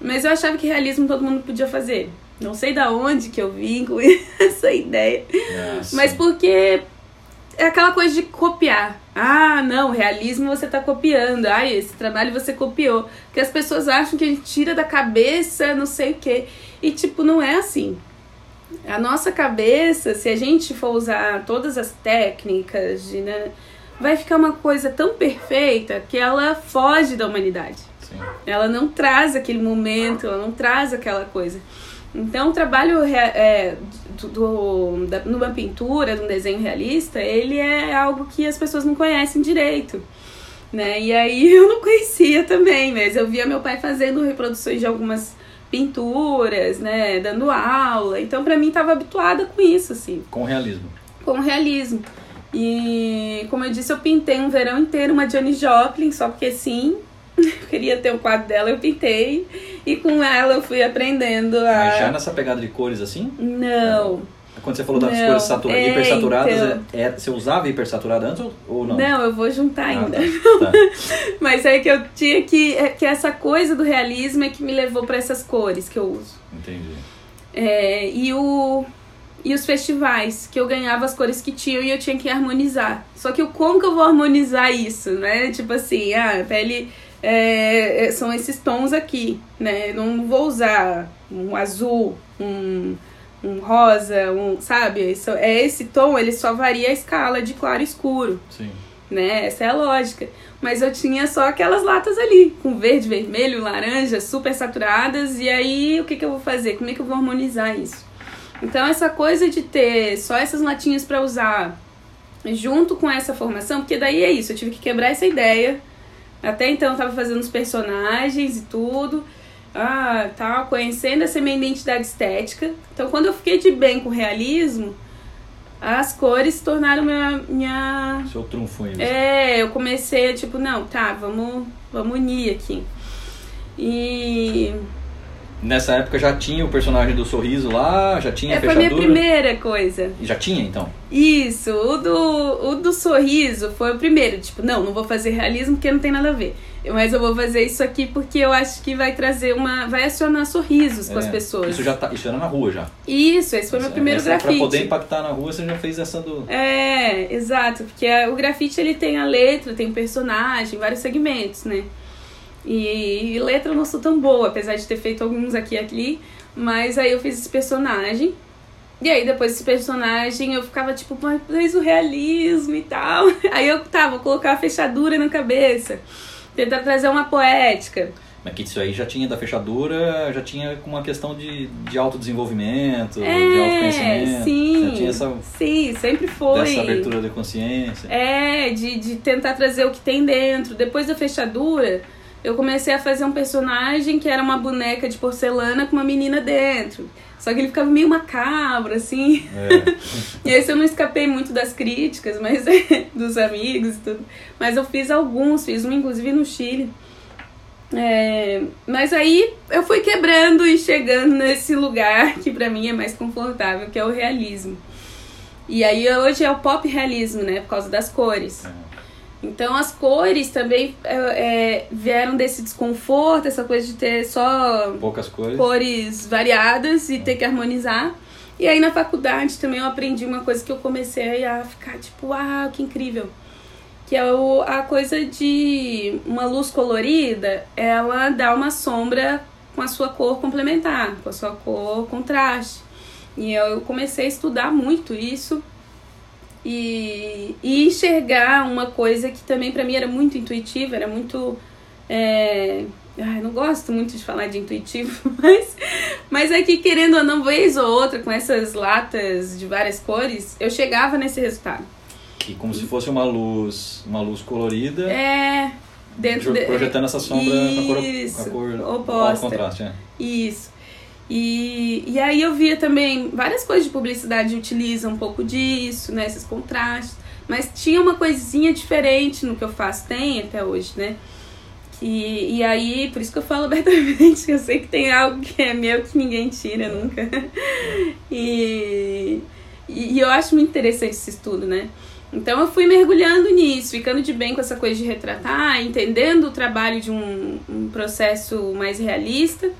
Mas eu achava que realismo todo mundo podia fazer. Não sei da onde que eu vim com essa ideia. Ah, Mas porque é aquela coisa de copiar. Ah, não, realismo você tá copiando. Ah, esse trabalho você copiou. Porque as pessoas acham que a gente tira da cabeça não sei o quê. E, tipo, não é assim. A nossa cabeça, se a gente for usar todas as técnicas, de, né, vai ficar uma coisa tão perfeita que ela foge da humanidade. Sim. Ela não traz aquele momento, ela não traz aquela coisa. Então, o trabalho rea- é, do, da, numa pintura, num desenho realista, ele é algo que as pessoas não conhecem direito. Né? E aí eu não conhecia também, mas eu via meu pai fazendo reproduções de algumas pinturas, né, dando aula. Então, pra mim, tava habituada com isso, assim Com realismo. com realismo. E como eu disse, eu pintei um verão inteiro uma Janis Joplin, só porque sim. Eu queria ter um quadro dela, eu pintei. E com ela eu fui aprendendo Mas já a. nessa pegada de cores assim? Não, Quando você falou das Não, cores satura, é, hipersaturadas, então. é, é- você usava hipersaturada antes ou, não? não, eu vou juntar Ah, ainda. tá, tá. Mas é que eu tinha que. é que essa coisa do realismo é que me levou para essas cores que eu uso. Entendi. É, e o e os festivais, que eu ganhava as cores que tinham e eu tinha que harmonizar. Só que como que eu vou harmonizar isso, né? Tipo assim, ah, pele é, é, são esses tons aqui, né? Eu não vou usar um azul, um, um rosa, um, sabe? Isso, é esse tom, ele só varia a escala de claro e escuro. Sim. Né? Essa é a lógica. Mas eu tinha só aquelas latas ali, com verde, vermelho, laranja, super saturadas. E aí, o que, que eu vou fazer? Como é que eu vou harmonizar isso? Então, essa coisa de ter só essas latinhas para usar junto com essa formação, porque daí é isso, eu tive que quebrar essa ideia. Até então eu tava fazendo os personagens e tudo. Ah, tal, conhecendo essa minha identidade estética. Então, quando eu fiquei de bem com o realismo, as cores se tornaram minha. minha... Seu trunfo aí. É, eu comecei, tipo, não, tá, vamos, vamos unir aqui. E Nessa época já tinha o personagem do sorriso lá, já tinha é, a foi a fechadura. minha primeira coisa. E já tinha, então? Isso, o do, o do sorriso foi o primeiro. Tipo, não, não vou fazer realismo porque não tem nada a ver. Mas eu vou fazer isso aqui porque eu acho que vai trazer uma. vai acionar sorrisos com É, as pessoas. Isso já tá, isso era na rua já. Isso, esse foi meu Essa- primeiro essa, grafite. Pra poder impactar na rua, você já fez essa do. É, exato, porque o grafite ele tem a letra, tem o personagem, vários segmentos, né? E, e letra eu não sou tão boa, apesar de ter feito alguns aqui e ali, mas aí eu fiz esse personagem. E aí depois desse personagem eu ficava tipo, mas o realismo e tal. Aí eu tá, vou colocar a fechadura na cabeça. Tentar trazer uma poética. Mas que isso aí já tinha da fechadura, já tinha com uma questão de, de autodesenvolvimento, de É, autoconhecimento. sim. Já tinha essa, Sim, sempre foi. dessa abertura da consciência. É, de, de tentar trazer o que tem dentro. Depois da fechadura, eu comecei a fazer um personagem que era uma boneca de porcelana com uma menina dentro. Só que ele ficava meio macabro, assim. É. E esse eu não escapei muito das críticas, mas dos amigos e tudo. Mas eu fiz alguns, fiz um inclusive no Chile. É, mas aí eu fui quebrando e chegando nesse lugar que pra mim é mais confortável, que é o realismo. E aí hoje é o pop realismo, né? Por causa das cores. Então as cores também é, é, vieram desse desconforto, essa coisa de ter só Poucas cores. cores variadas e ter que harmonizar. E aí na faculdade também eu aprendi uma coisa que eu comecei a ficar tipo, ah, que incrível. Que é o, a coisa de uma luz colorida, ela dá uma sombra com a sua cor complementar, com a sua cor contraste. E eu comecei a estudar muito isso e, e enxergar uma coisa que também para mim era muito intuitiva, era muito. É... Ai, não gosto muito de falar de intuitivo, mas, mas é que querendo ou não, vez ou outra, com essas latas de várias cores, eu chegava nesse resultado. E como se fosse uma luz, uma luz colorida, É. Dentro de... projetando essa sombra com a cor, Isso, com a cor oposta. alto contraste. É. Isso. E, e aí eu via também várias coisas de publicidade utilizam um pouco disso, né? Esses contrastes. Mas tinha uma coisinha diferente no que eu faço, tem até hoje, né? E, e aí, por isso que eu falo abertamente, que eu sei que tem algo que é meu que ninguém tira nunca. E, e, e eu acho muito interessante esse estudo, né? Então eu fui mergulhando nisso, ficando de bem com essa coisa de retratar, entendendo o trabalho de um, um processo mais realista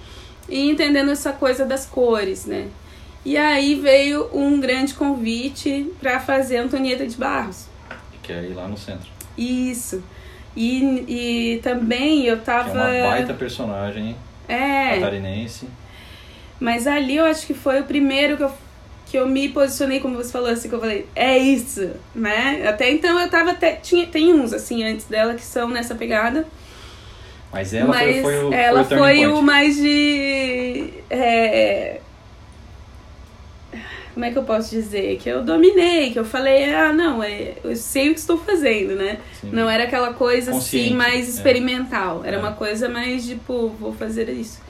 e entendendo essa coisa das cores, né? E aí veio um grande convite para fazer Antonieta de Barros. Que é aí lá no centro. Isso. E, e também eu Que tava. é uma baita personagem É, catarinense. mas ali eu acho que foi o primeiro que eu, que eu me posicionei, como você falou, assim, que eu falei, é isso, né? Até então eu tava até. Tinha, tem uns, assim, antes dela que são nessa pegada. Mas ela mas foi, foi o, ela foi o foi, o mais de. é, como é que eu posso dizer? Que eu dominei, que eu falei, ah, não, é, eu sei o que estou fazendo, né? Sim. Não era aquela coisa Consciente, assim mais é. experimental. Era É. uma coisa mais tipo, vou fazer isso.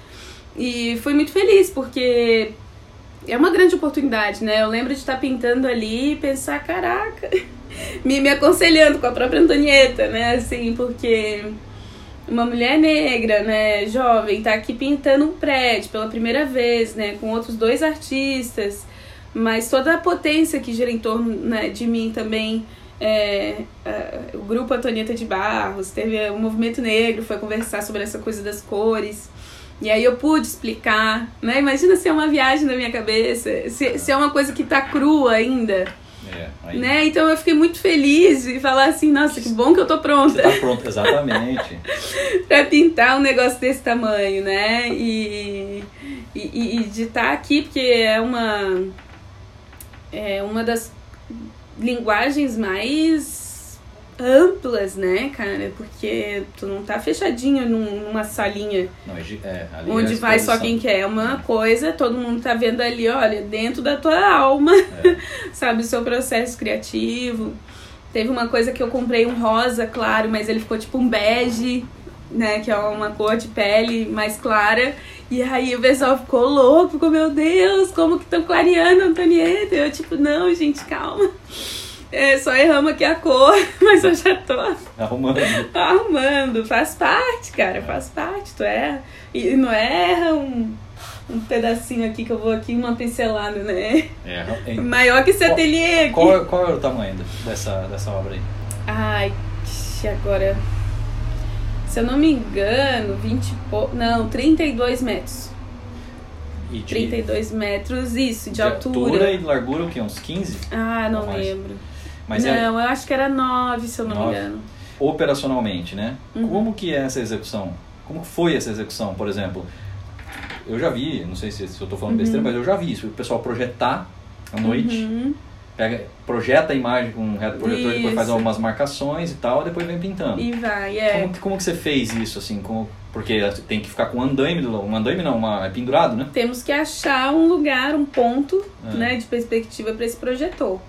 E fui muito feliz, porque é uma grande oportunidade, né? Eu lembro de estar pintando ali e pensar, caraca, me, me aconselhando com a própria Antonieta, né? Assim, porque uma mulher negra, né, jovem, tá aqui pintando um prédio pela primeira vez, né, com outros dois artistas, mas toda a potência que gira em torno né, de mim também. É, é, o grupo Antonieta de Barros, teve o movimento negro, foi conversar sobre essa coisa das cores. E aí eu pude explicar, né? Imagina se é uma viagem na minha cabeça, se, se é uma coisa que tá crua ainda. É, Né? Então eu fiquei muito feliz de falar assim, nossa, que bom que eu tô você pronta tá pronto, exatamente. pra pintar um negócio desse tamanho, né? E, e, e de estar aqui, porque é uma, é uma das linguagens mais amplas, né, cara? Porque tu não tá fechadinho num- numa salinha Não, é, é, é onde a vai só quem quer. É uma coisa, todo mundo tá vendo ali, olha, dentro da tua alma, É. sabe, o seu processo criativo. Teve uma coisa que eu comprei um rosa, claro, mas ele ficou tipo um bege, né, que é uma cor de pele mais clara. E aí o pessoal ficou louco, ficou, meu Deus, como que estão clareando Antonieta? Eu, tipo, não, gente, calma. É, só erramos aqui a cor, mas eu já tô Arrumando. arrumando. Faz parte, cara, faz parte. Tu erra. E não erra um, um pedacinho aqui que eu vou aqui, uma pincelada, né? É, é, Maior que esse Qual- ateliê aqui. qual, qual é o tamanho dessa, dessa obra aí? Ai, agora. Se eu não me engano, 20 e pouco. Não, 32 metros. E de, 32 metros, isso, de, de altura. e largura o quê? Uns 15? Ah, não mais? lembro. Mas é não, eu acho que era 9, se eu não Nove? me engano. operacionalmente, né? Uhum. Como que é essa execução? Como foi essa execução, por exemplo? Eu já vi, não sei se, se eu estou falando besteira, mas eu já vi isso. O pessoal projetar à noite, Uhum. pega, projeta a imagem com um reto projetor, depois faz Isso. algumas marcações e tal, depois vem pintando. E vai, é. Como, que- como que você fez isso, assim? Como, porque tem que ficar com um andaime, do- um andaime não, uma, é pendurado, né? temos que achar um lugar, um ponto, É. né, de perspectiva para esse projetor.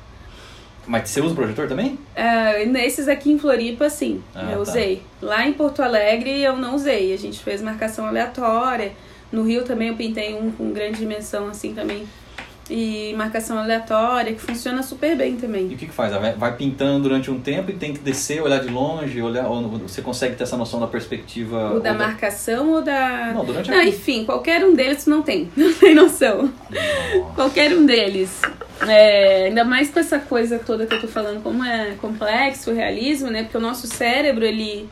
Mas você usa o projetor também? Ah, nesses aqui em Floripa, sim, Ah, eu tá. usei. Lá em Porto Alegre eu não usei, a gente fez marcação aleatória. No Rio também eu pintei um com grande dimensão assim também. E marcação aleatória, que funciona super bem E também. o que que faz? Vai, pintando durante um tempo e tem que descer, olhar de longe, olhar, ou você consegue ter essa noção da perspectiva... O da ou marcação ou da. Não, durante a Não, enfim, qualquer um deles não tem, não tem noção. Nossa. Qualquer um deles. É, ainda mais com essa coisa toda que eu tô falando, como é complexo o realismo, né? Porque o nosso cérebro, ele,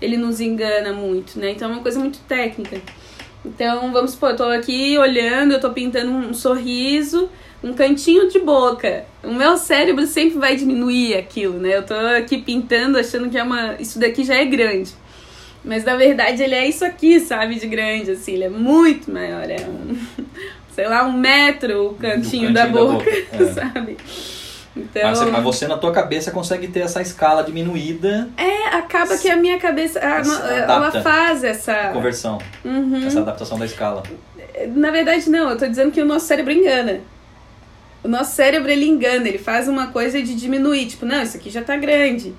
ele nos engana muito, né? Então é uma coisa muito técnica. Então, vamos supor, eu tô aqui olhando, eu tô pintando um sorriso, um cantinho de boca. O meu cérebro sempre vai diminuir aquilo, né? Eu tô aqui pintando, achando que é uma. Isso daqui já é grande. Mas na verdade ele é isso aqui, sabe, de grande, assim, ele é muito maior. É um, sei lá, um metro o cantinho, cantinho da da boca, boca, é. sabe? Então. Mas, você, mas você, na tua cabeça, consegue ter essa escala diminuída É, acaba que a minha cabeça. Se ela faz essa. conversão, Uhum. essa adaptação da escala. Na verdade, não, eu tô dizendo que o nosso cérebro engana. O nosso cérebro ele engana, ele faz uma coisa de diminuir, tipo, não, isso aqui já tá grande.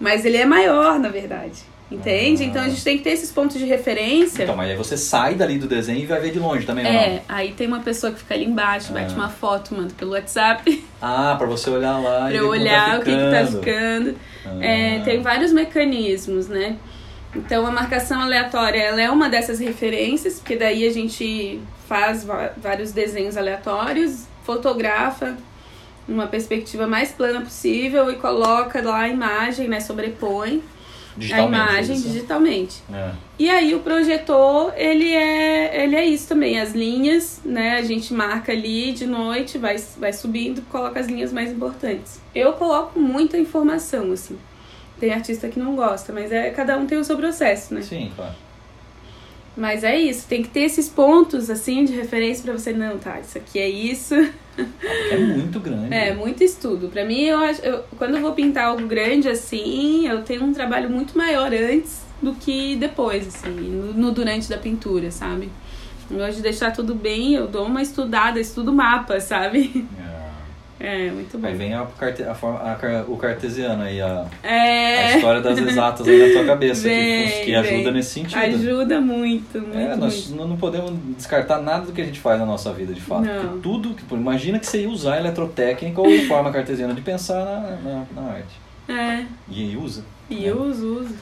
Mas ele é maior, na verdade. Entende? Ah. Então a gente tem que ter esses pontos de referência. Então, mas aí você sai dali do desenho e vai ver de longe também? É, aí tem uma pessoa que fica ali embaixo, bate Ah. uma foto, manda pelo WhatsApp Ah, pra você olhar lá pra eu como olhar o que, que tá ficando. Ah. É, tem vários mecanismos, né? Então a marcação aleatória ela é uma dessas referências, porque daí a gente faz vários desenhos aleatórios, fotografa numa perspectiva mais plana possível e coloca lá a imagem, né? Sobrepõe a Digitalmente, imagem isso? digitalmente. É. E aí o projetor, ele é, ele é isso também, as linhas, né? A gente marca ali de noite, vai, vai subindo, coloca as linhas mais importantes. Eu coloco muita informação, assim. Tem artista que não gosta, mas é cada um tem o seu processo, né? Sim, claro. Mas é isso, tem que ter esses pontos, assim, de referência pra você, não, tá, isso aqui é isso. É muito grande. É, muito estudo. Pra mim, eu eu, quando eu vou pintar algo grande assim, eu tenho um trabalho muito maior antes do que depois, assim, no, no durante da pintura, sabe? Eu gosto de deixar tudo bem, eu dou uma estudada, estudo mapa, sabe? É. É, muito bom. Aí vem a, a forma- a o cartesiano aí, a, a É, história das exatas aí na tua cabeça, que, Vem, que ajuda vem. nesse sentido. ajuda muito, muito, É, nós muito. não podemos descartar nada do que a gente faz na nossa vida, de fato. Tudo, que- imagina que você ia usar eletrotécnica ou forma cartesiana de pensar na, na, na arte. É, E aí usa. e eu uso, uso.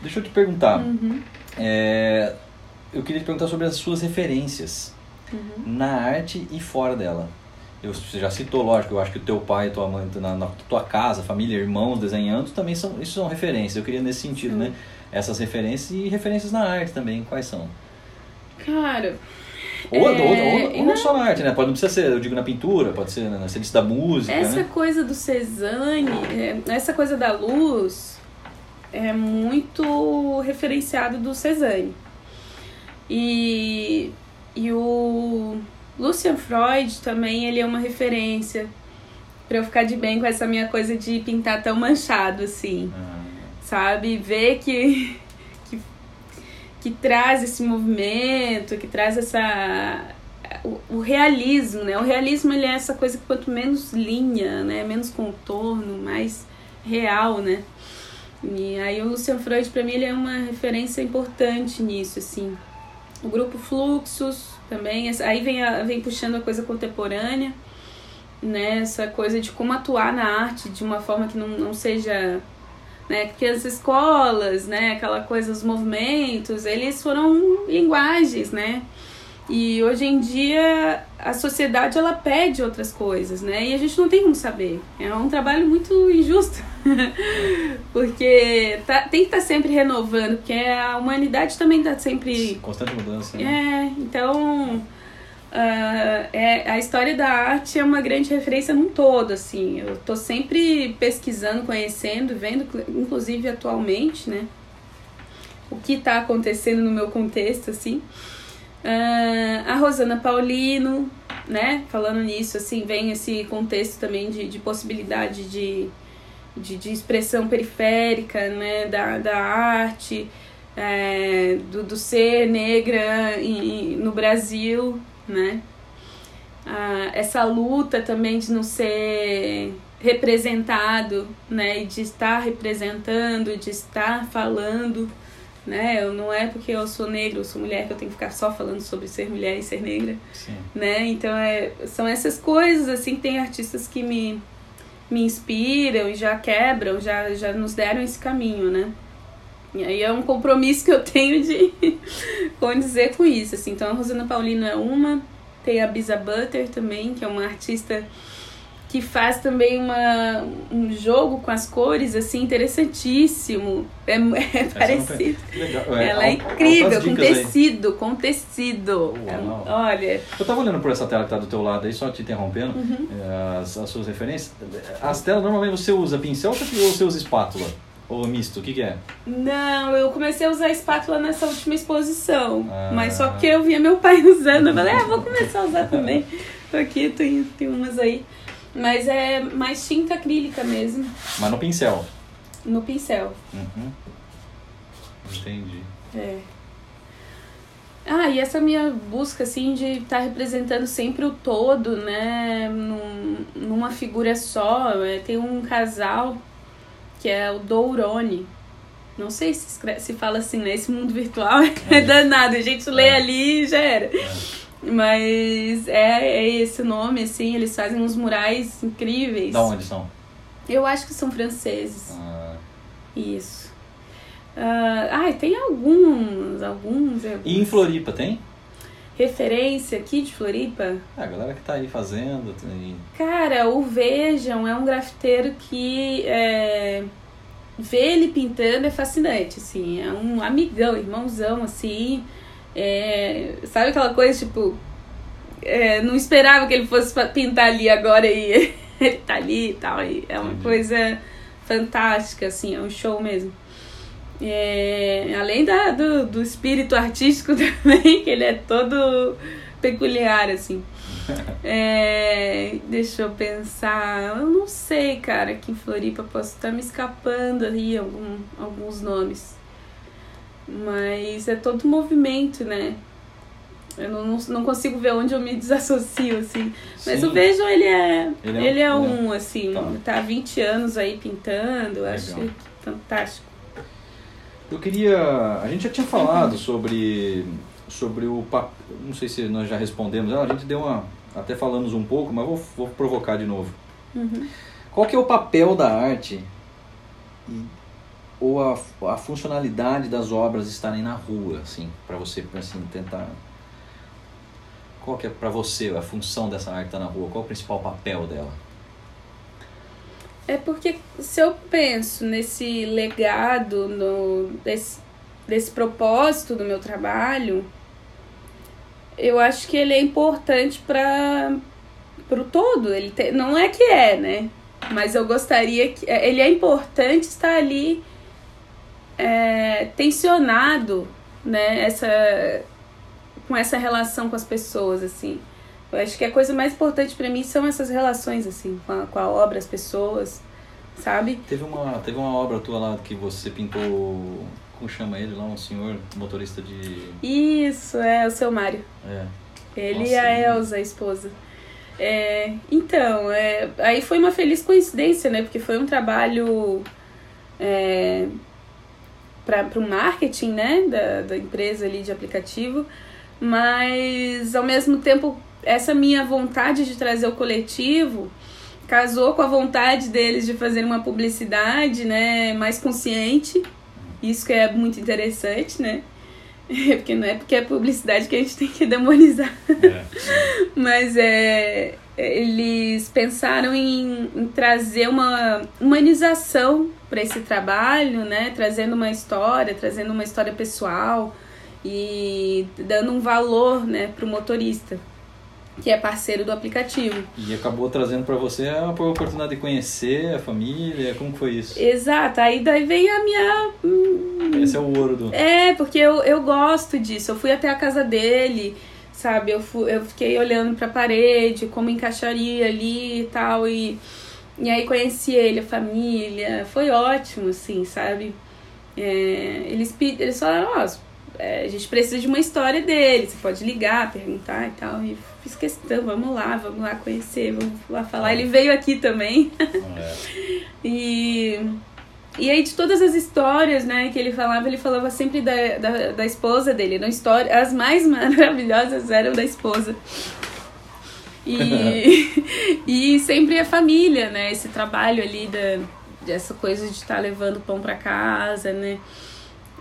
Deixa eu te perguntar. Uhum, é, eu queria te perguntar sobre as suas referências uhum. na arte e fora dela. Eu, você já citou, lógico, eu acho que o teu pai tua mãe, na, na tua casa, família, irmãos desenhando, também são, isso são referências. Eu queria nesse sentido, Sim. né? Essas referências e referências na arte também, quais são? Cara, Ou, É, ou, ou, ou não só na arte, né? Pode não precisa ser, eu digo, na pintura, pode ser na serviço da música, Essa né? coisa do Cezanne, é, essa coisa da luz é muito referenciado do Cezanne. E, e o Lucian Freud também, ele é uma referência pra eu ficar de bem com essa minha coisa de pintar tão manchado assim Ah, sabe? Ver que, que, que traz esse movimento, que traz essa. O, o realismo, né? O realismo ele é essa coisa que quanto menos linha, né? Menos contorno, mais real, né? E aí o Lucian Freud, para mim, ele é uma referência importante nisso, assim. O grupo Fluxos também, aí vem, a, vem puxando a coisa contemporânea, né? Essa coisa de como atuar na arte de uma forma que não, não seja né? Porque as escolas, né? Aquela coisa, os movimentos, eles foram linguagens, né? E hoje em dia a sociedade ela pede outras coisas, né? E a gente não tem como saber. É um trabalho muito injusto. porque tá, tem que estar sempre renovando, porque a humanidade também está sempre Constante mudança, né? é, então ah, é, a história da arte é uma grande referência num todo, assim. Eu tô sempre pesquisando, conhecendo, vendo, inclusive atualmente, né? O que tá acontecendo no meu contexto, assim. Ah, a Rosana Paulino, né? Falando nisso, assim, vem esse contexto também de, de possibilidade de, de, de expressão periférica, né? Da, da arte, é, do, do ser negra em- no Brasil, né? Ah, essa luta também de não ser representado, né? E de estar representando, de estar falando, né? Eu, não é porque eu sou negra, eu sou mulher que eu tenho que ficar só falando sobre ser mulher e ser negra, Sim. né? Então é, são essas coisas assim que tem artistas que me, me inspiram e já quebram, já, já nos deram esse caminho, né? E aí é um compromisso que eu tenho de condizer com isso, assim. Então a Rosana Paulino é uma, tem a Bisa Butter também, que é uma artista que faz também uma, um jogo com as cores, assim, interessantíssimo. É, é parecido. Legal. Ela é incrível, com dicas aí. tecido, com tecido. Uau. Olha, Eu tava olhando por essa tela que tá do teu lado aí, só te interrompendo, Uhum. eh, as, as suas referências. As telas, normalmente você usa pincel ou você usa espátula? Ou misto? O que que é? Não, eu comecei a usar espátula nessa última exposição. Ah. Mas só porque eu via meu pai usando. Eu falei, ah, vou começar a usar também. Tô aqui, tem, tem umas aí. Mas é mais tinta acrílica mesmo, Mas no pincel. no pincel. Uhum. Entendi. É. Ah, e essa minha busca, assim, de estar representando sempre o todo, né? Num, numa figura só. É, tem um casal que é o Dourone. Não sei se, escreve- se fala assim, né? Esse mundo virtual é danado. A gente lê É. ali e já era. Mas é, é esse o nome, assim. Eles fazem uns murais incríveis. Da onde são? Eu acho que são franceses. Ah, Isso. Ah, ai, tem alguns, alguns, alguns. E em Floripa tem? Referência aqui de Floripa? Ah, a galera que tá aí fazendo. Tem... Cara, o Vejam é um grafiteiro que é, ver ele pintando é fascinante, assim. É um amigão, irmãozão, assim. É, sabe aquela coisa, tipo... é, não esperava que ele fosse pintar ali agora e ele tá ali e tal. E é uma Entendi. coisa fantástica, assim. É um show mesmo. É, além da, do, do espírito artístico também, que ele é todo peculiar, assim. É, deixa eu pensar. Eu não sei, cara, que em Floripa posso estar me escapando aí algum, alguns nomes. Mas é todo movimento, né? Eu não, não, não consigo ver onde eu me desassocio, assim. Mas Sim. o Vejam, ele é, Ele ele é é, um- um, assim, Tá. tá há 20 anos aí pintando, eu acho Legal. fantástico. Eu queria. A gente já tinha falado sobre, sobre o papel. Não sei se nós já respondemos. A gente deu uma. Até falamos um pouco, mas vou, vou provocar de novo. Uhum. Qual que é o papel da arte ou a, a funcionalidade das obras estarem na rua, assim, para você assim, tentar. Qual que é para você a função dessa arte estar na rua? Qual é o principal papel dela? É porque se eu penso nesse legado, no, desse, desse propósito do meu trabalho, eu acho que ele é importante para o todo. Ele te, não é que é, né? Mas eu gostaria que. É, ele é importante estar ali é, tensionado, né? Essa, com essa relação com as pessoas, assim. Eu acho que a coisa mais importante para mim são essas relações, assim, com a, com a obra, as pessoas, sabe? Teve uma, teve uma obra tua lá que você pintou como chama ele lá, um senhor motorista de. Isso, é o seu Mário. É. Ele Nossa, e a Elza, a esposa. É, então, é, aí foi uma feliz coincidência, né? Porque foi um trabalho é, para o marketing, né? Da, da empresa ali de aplicativo. Mas, ao mesmo tempo, essa minha vontade de trazer o coletivo casou com a vontade deles de fazer uma publicidade, né? Mais consciente isso que é muito interessante, né? Porque não é porque é publicidade que a gente tem que demonizar. É. Mas é, eles pensaram em, em trazer uma humanização para esse trabalho, né? Trazendo uma história, trazendo uma história pessoal e dando um valor né, para o motorista que é parceiro do aplicativo. E acabou trazendo para você a oportunidade de conhecer a família, como foi isso? Exato, aí daí vem a minha... Hum, Esse é o ouro do... É, porque eu, eu gosto disso, eu fui até a casa dele, sabe, eu, fui, eu fiquei olhando pra parede, como encaixaria ali e tal, e, e aí conheci ele, a família, foi ótimo, assim, sabe? É, eles, eles falaram, ó, é, a gente precisa de uma história dele, você pode ligar, perguntar e tal. E fiz questão, vamos lá, vamos lá conhecer, vamos lá falar. Ele veio aqui também. É. e, e aí de todas as histórias né, que ele falava, ele falava sempre da, da, da esposa dele. Não história, as mais maravilhosas eram da esposa. E, e sempre a família, né? Esse trabalho ali da, dessa coisa de estar tá levando pão para casa, né?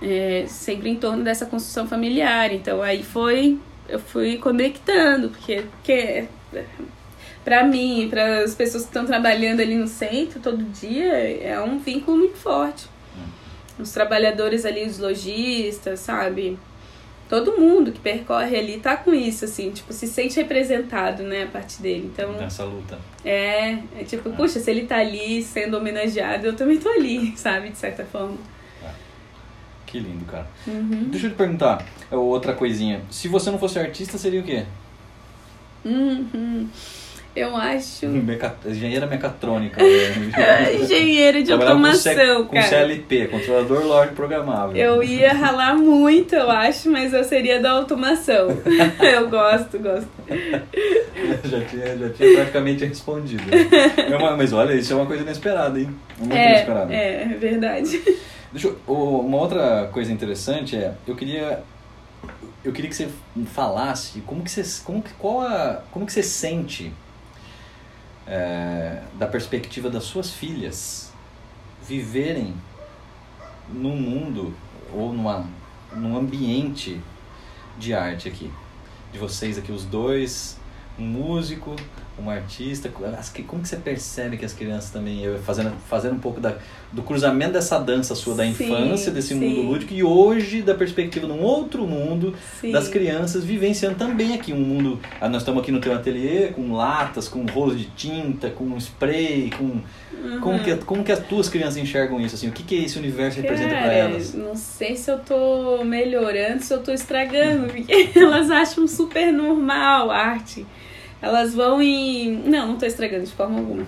é, sempre em torno dessa construção familiar. Então aí foi, eu fui conectando, porque, porque para mim, para as pessoas que estão trabalhando ali no centro todo dia, é um vínculo muito forte. Hum. Os trabalhadores ali, os lojistas, sabe? Todo mundo que percorre ali tá com isso, assim, tipo, se sente representado, né, a partir dele. Então. Nessa luta. É, é tipo, é. puxa, se ele tá ali sendo homenageado, eu também tô ali, sabe, de certa forma. Que lindo, cara. Uhum. Deixa eu te perguntar é outra coisinha. Se você não fosse artista, seria o quê? Uhum. Eu acho. Meca... Engenheira mecatrônica. Né? Engenheira de automação, com, C... com CLP, controlador lógico programável. Eu ia ralar muito, eu acho, mas eu seria da automação. eu gosto, gosto. já, tinha, já tinha praticamente respondido. Mas olha, isso é uma coisa inesperada, hein? Muito é, inesperada. É, é verdade. Deixa eu, uma outra coisa interessante é, eu queria eu queria que você falasse como que você como que qual a, como que você sente é, da perspectiva das suas filhas viverem num mundo ou numa num ambiente de arte aqui. De vocês aqui os dois um músico uma artista, como que você percebe que as crianças também, fazendo, fazendo um pouco da, do cruzamento dessa dança sua da infância, desse sim. mundo lúdico, e hoje da perspectiva de um outro mundo sim. das crianças vivenciando também aqui um mundo. Ah, nós estamos aqui no teu ateliê com latas, com rolos de tinta, com spray, com. Uhum. Como, que, como que as tuas crianças enxergam isso? Assim, o que, que esse universo Cara, representa para elas? Não sei se eu tô melhorando, se eu tô estragando, porque elas acham super normal a arte. Elas vão em. Não, não tô estragando de forma alguma.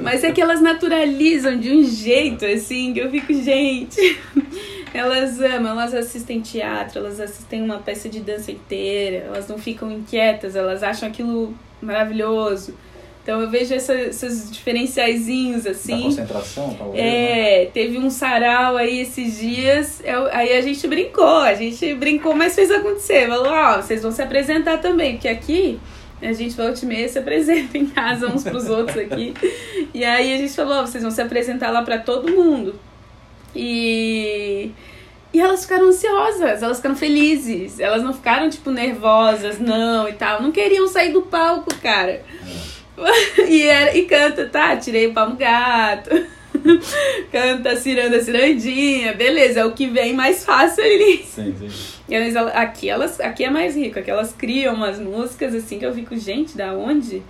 Mas é que elas naturalizam de um jeito assim que eu fico, gente. Elas amam, elas assistem teatro, elas assistem uma peça de dança inteira, elas não ficam inquietas, elas acham aquilo maravilhoso. Então eu vejo essa, esses diferenciaizinhos assim. Da concentração, talvez. É, né? teve um sarau aí esses dias, eu, aí a gente brincou, a gente brincou, mas fez acontecer. Falou, ó, oh, vocês vão se apresentar também, porque aqui a gente volta e meia se apresenta em casa uns pros outros aqui. E aí a gente falou, vocês vão se apresentar lá para todo mundo. E e elas ficaram ansiosas, elas ficaram felizes. Elas não ficaram, tipo, nervosas, não, e tal. Não queriam sair do palco, cara. E, era, e canta, tá? Tirei o pau no gato. Canta ciranda, cirandinha, beleza, é o que vem mais fácil ali. Sim, sim. Elas, aqui, elas, aqui é mais rico, aqui elas criam umas músicas assim que eu fico, gente, da onde?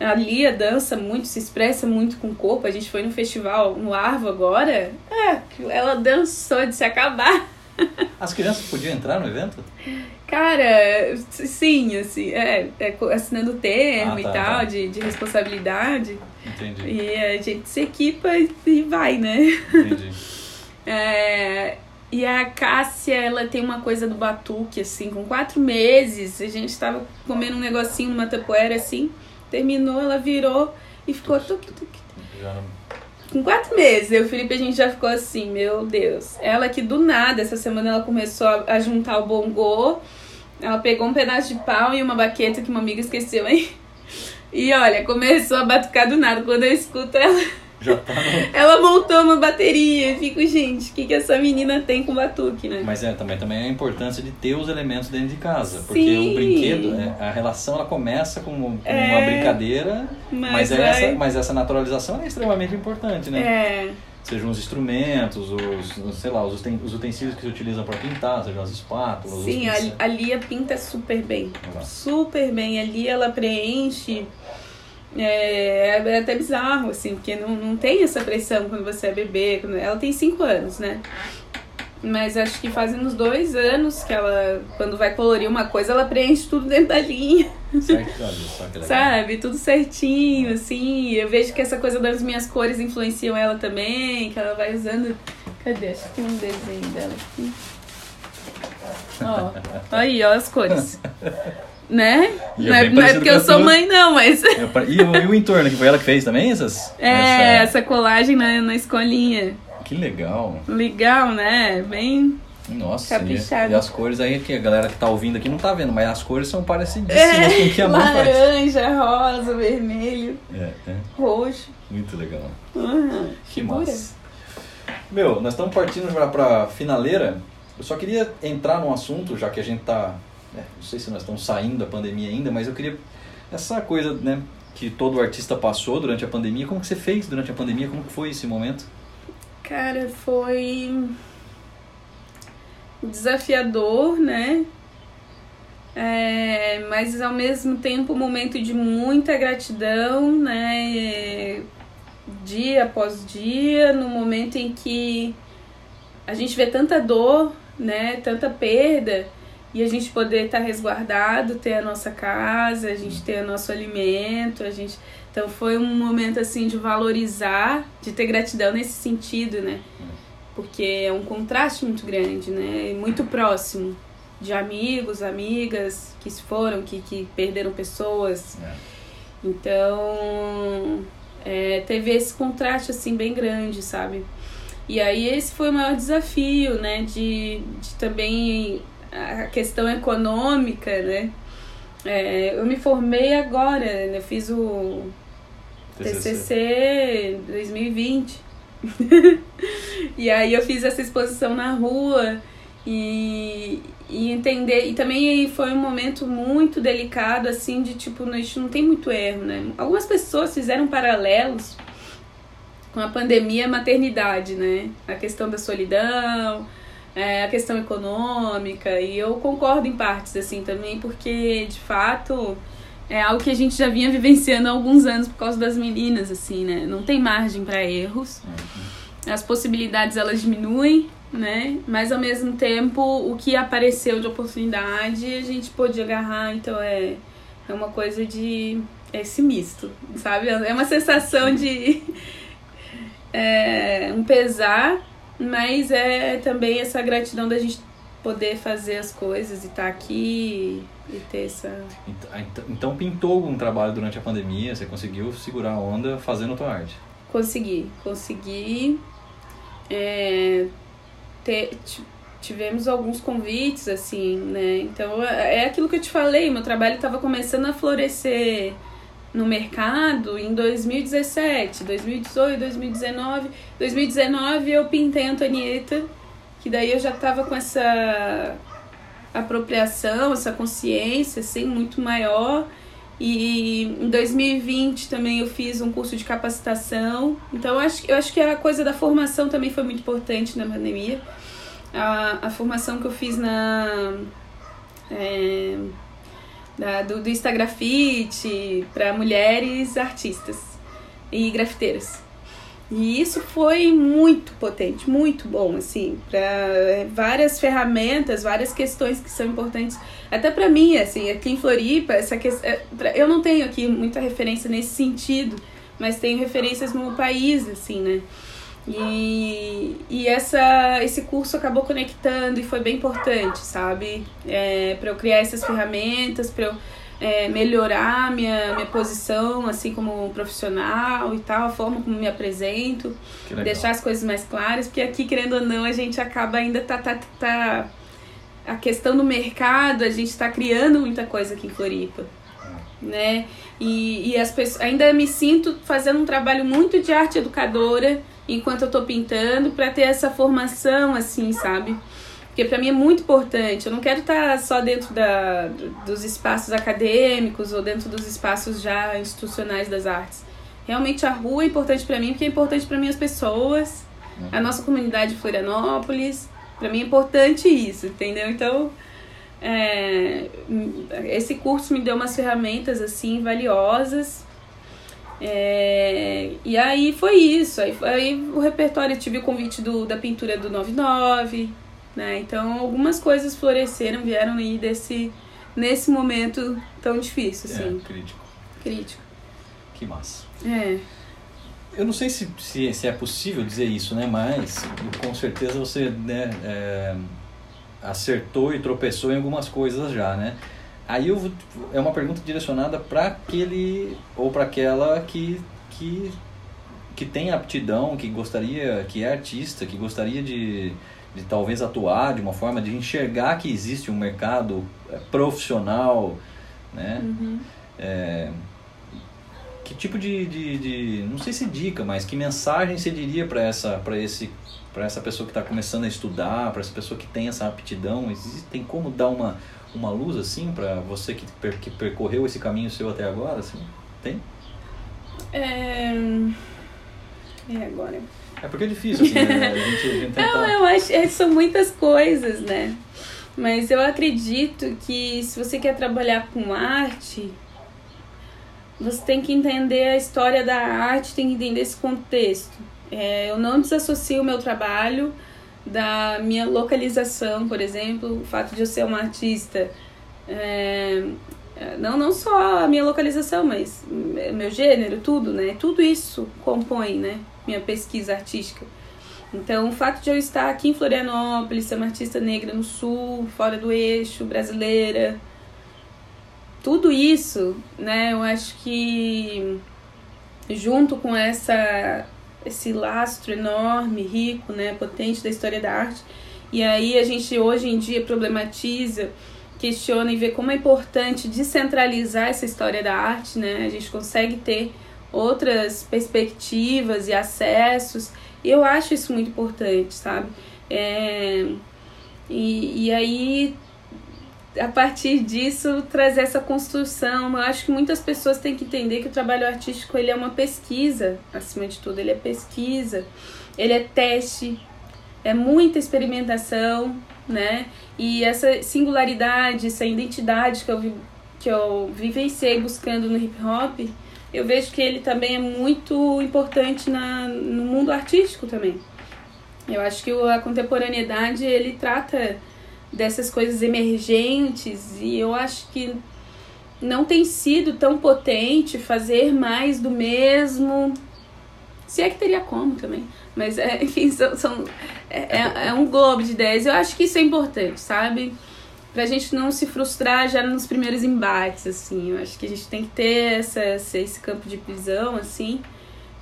A Lia dança muito, se expressa muito com o corpo. A gente foi no festival no Arvo agora. É, ela dançou de se acabar. As crianças podiam entrar no evento? Cara, sim, assim, é, é assinando termo Ah, e tá, tal, tá. de, de responsabilidade. Entendi, E a gente se equipa e vai, né? entendi. É, e a Cássia, ela tem uma coisa do batuque, assim, com quatro meses. A gente tava comendo um negocinho numa tapoeira, assim. Terminou, ela virou e ficou. Já não- Com quatro meses, eu e o Felipe, a gente já ficou assim, meu Deus. Ela que do nada, essa semana ela começou a, a juntar o bongô. Ela pegou um pedaço de pau e uma baqueta que uma amiga esqueceu aí. E olha, começou a batucar do nada. Quando eu escuto ela, Já tá no... ela montou uma bateria. Eu fico, gente, o que, que essa menina tem com batuque, né? Mas é, também, também é a importância de ter os elementos dentro de casa. Porque Sim. o brinquedo, é, a relação ela começa com, com É. uma brincadeira, mas, Mas, é vai- essa, mas essa naturalização é extremamente importante, né? É, Sejam os instrumentos, os, sei lá, os uten- os utensílios que se utilizam para pintar, sejam as espátulas, sim, os a, Lia pinta super bem. Super bem. Ali ela preenche. É, é até bizarro, assim, porque não, não tem essa pressão quando você é bebê. quando- ela tem cinco anos, né? Mas acho que fazem uns dois anos que ela, quando vai colorir uma coisa, ela preenche tudo dentro da linha, Certo? Olha sabe? Tudo certinho, assim. Eu vejo que essa coisa das minhas cores influenciam ela também, que ela vai usando. Cadê? Acho que tem um desenho dela aqui. Ó, aí, ó, as cores. Né? É Não é, não é porque eu sou tua. mãe, não, mas. É, E, o, e o entorno, que foi ela que fez também essas? É, Essa- essa colagem na, na escolinha. Que legal. Legal, né? Bem. Nossa, e, Caprichado. e as cores aí que a galera que tá ouvindo aqui não tá vendo, mas as cores são parecidíssimas com o que a mãe faz. laranja, rosa, vermelho, É, é, roxo. muito legal. Uhum. Que Figura. massa. Meu, nós estamos partindo já pra finaleira. Eu só queria entrar num assunto, já que a gente tá. É, não sei se nós estamos saindo da pandemia ainda, mas eu queria. Essa coisa, né, que todo artista passou durante a pandemia, como que você fez durante a pandemia? Como que foi esse momento? Cara, foi desafiador, né? É, mas ao mesmo tempo um momento de muita gratidão, né? Dia após dia, no momento em que a gente vê tanta dor, né? Tanta perda, e a gente poder estar resguardado, ter a nossa casa, a gente ter o nosso alimento, a gente. Então foi um momento assim de valorizar, de ter gratidão nesse sentido, né? Porque é um contraste muito grande, né? E Muito próximo de amigos, amigas que se foram, que, que perderam pessoas. É. Então, é, teve esse contraste, assim, bem grande, sabe? E aí esse foi o maior desafio, né? De, de também a questão econômica, né? É, eu me formei agora, né? Eu fiz o TCC 2020. e aí eu fiz essa exposição na rua e, e entender. E também foi um momento muito delicado, assim, de tipo, a gente não tem muito erro, né? Algumas pessoas fizeram paralelos com a pandemia a maternidade, né? A questão da solidão, é, a questão econômica, e eu concordo em partes, assim, também, porque de fato é algo que a gente já vinha vivenciando há alguns anos por causa das meninas, assim, né? Não tem margem para erros, as possibilidades elas diminuem, né? Mas ao mesmo tempo, o que apareceu de oportunidade a gente pôde agarrar, então é, é uma coisa de. É esse misto, sabe? É uma sensação de. É, um pesar, mas é também essa gratidão da gente poder fazer as coisas e estar aqui e ter essa. Então, então- pintou algum trabalho durante a pandemia, você conseguiu segurar a onda fazendo a tua arte. Consegui, consegui. É, ter, ti- tivemos alguns convites, assim, né? Então é aquilo que eu te falei, meu trabalho estava começando a florescer no mercado em 2017, 2018, 2019. 2019 eu pintei a Antonieta, que daí eu já tava com essa apropriação, essa consciência, assim, muito maior. E em 2020 também eu fiz um curso de capacitação. Então eu acho, eu acho que a coisa da formação também foi muito importante na pandemia. A, a formação que eu fiz na. É, da, do, do Instagrafite para mulheres artistas e grafiteiras. E isso foi muito potente, muito bom, assim, para é, várias ferramentas, várias questões que são importantes, até para mim, assim, aqui em Floripa, essa questão, é, eu não tenho aqui muita referência nesse sentido, mas tenho referências no país, assim, né? E, e essa, esse curso acabou conectando e foi bem importante, sabe? É, para eu criar essas ferramentas, para eu é, melhorar minha, minha posição, assim como profissional e tal, a forma como me apresento, deixar as coisas mais claras, porque aqui, querendo ou não, a gente acaba ainda tá, tá, tá a questão do mercado, a gente está criando muita coisa aqui em Floripa, né? E, e as pessoas, ainda me sinto fazendo um trabalho muito de arte educadora enquanto eu tô pintando para ter essa formação assim, sabe? Porque para mim é muito importante. Eu não quero estar tá só dentro da, dos espaços acadêmicos ou dentro dos espaços já institucionais das artes. Realmente a rua é importante para mim porque é importante para mim as pessoas, uhum. a nossa comunidade de Florianópolis. Para mim é importante isso, entendeu? Então, é, esse curso me deu umas ferramentas assim valiosas. É, e aí foi isso. Aí, aí o repertório, tive o convite do, da pintura do 99 né? Então algumas coisas floresceram, vieram aí desse nesse momento tão difícil, assim. É, crítico. Crítico. Que massa. É. Eu não sei se, se, se, é possível dizer isso, né? Mas com certeza você né, é, acertou e tropeçou em algumas coisas já, né? Aí eu, é uma pergunta direcionada para aquele ou para aquela que, que, que tem aptidão, que gostaria, que é artista, que gostaria de, de talvez atuar de uma forma de enxergar que existe um mercado é, profissional, né? Uhum. É, que tipo de, de, de, não sei se dica, mas que mensagem você diria para essa para esse para essa pessoa que está começando a estudar, para essa pessoa que tem essa aptidão, existe, tem como dar uma uma luz assim para você que, per, que percorreu esse caminho seu até agora, assim? Tem? É... E agora? É porque é difícil, assim, né? A gente, a gente Não, eu acho que é, são muitas coisas, né? Mas eu acredito que se você quer trabalhar com arte, você tem que entender a história da arte, tem que entender esse contexto. É, eu não desassocio o meu trabalho da minha localização, por exemplo, o fato de eu ser uma artista. É, não, não só a minha localização, mas meu gênero, tudo, né? Tudo isso compõe, né? minha pesquisa artística. Então, o fato de eu estar aqui em Florianópolis, ser uma artista negra no sul, fora do eixo, brasileira, tudo isso, né, eu acho que junto com essa esse lastro enorme, rico, né, potente da história da arte, e aí a gente hoje em dia problematiza, questiona e vê como é importante descentralizar essa história da arte, né? A gente consegue ter outras perspectivas e acessos. Eu acho isso muito importante, sabe? É, e, e aí, a partir disso, trazer essa construção. Eu acho que muitas pessoas têm que entender que o trabalho artístico ele é uma pesquisa, acima de tudo, ele é pesquisa, ele é teste, é muita experimentação, né? E essa singularidade, essa identidade que eu, que eu vivenciei buscando no hip hop eu vejo que ele também é muito importante na, no mundo artístico também. Eu acho que a contemporaneidade ele trata dessas coisas emergentes e eu acho que não tem sido tão potente fazer mais do mesmo. Se é que teria como também. Mas, é, enfim, são, são é, é, é um globo de ideias. Eu acho que isso é importante, sabe? pra gente não se frustrar já nos primeiros embates, assim. Eu acho que a gente tem que ter essa, esse campo de prisão, assim,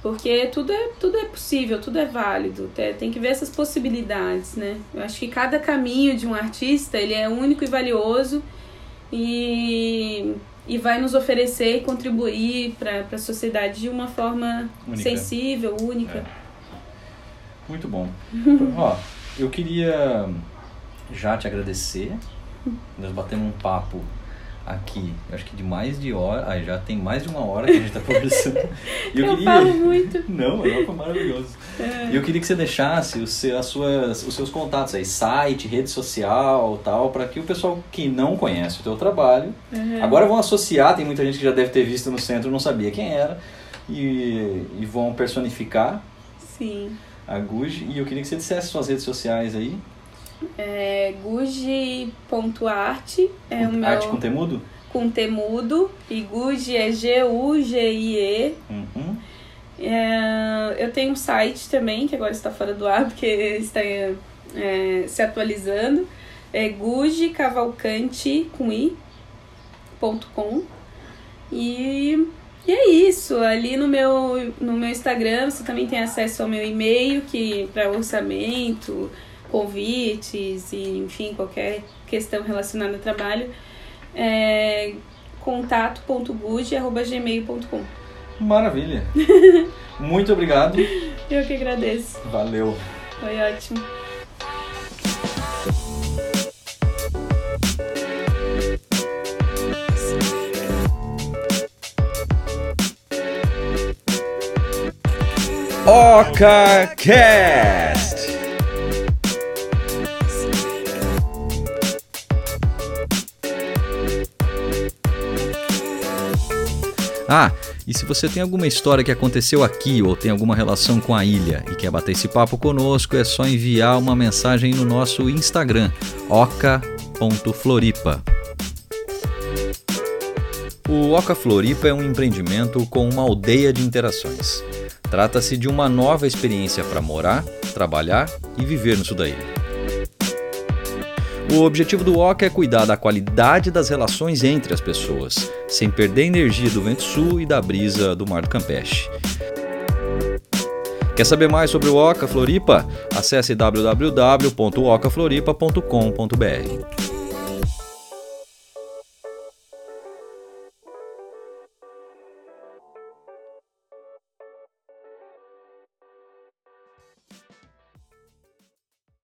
porque tudo é, tudo é possível, tudo é válido. Tem que ver essas possibilidades, né? Eu acho que cada caminho de um artista, ele é único e valioso e, e vai nos oferecer e contribuir para a sociedade de uma forma única. sensível, única. É. Muito bom. Ó, eu queria já te agradecer nós batemos um papo aqui, acho que de mais de hora, ah, já tem mais de uma hora que a gente está conversando. E eu, eu queria... falo muito. Não, mas foi maravilhoso. É. E eu queria que você deixasse os, seus, as suas, os seus contatos aí, site, rede social, tal, para que o pessoal que não conhece o teu trabalho, uhum. agora vão associar, tem muita gente que já deve ter visto no centro, não sabia quem era, e, e vão personificar. Sim. A Guji, e eu queria que você dissesse suas redes sociais aí. É guji.arte. É o meu... Arte com temudo? Com temudo. E Guji é G-U-G-I-E. Uhum. É, eu tenho um site também, que agora está fora do ar, porque está é, se atualizando. É Guji Cavalcante com i, ponto com. E, e é isso. Ali no meu, no meu Instagram você também tem acesso ao meu e-mail que para orçamento, convites e enfim, qualquer questão relacionada ao trabalho, é contato.gude.gmail.com Maravilha! Muito obrigado. Eu que agradeço. Valeu. Foi ótimo. Oca Ah, e se você tem alguma história que aconteceu aqui ou tem alguma relação com a ilha e quer bater esse papo conosco, é só enviar uma mensagem no nosso Instagram, oca.floripa. O Oca Floripa é um empreendimento com uma aldeia de interações. Trata-se de uma nova experiência para morar, trabalhar e viver no sul da ilha. O objetivo do OCA é cuidar da qualidade das relações entre as pessoas, sem perder energia do vento sul e da brisa do mar do Campeche. Quer saber mais sobre o Oca Floripa? Acesse www.ocafloripa.com.br.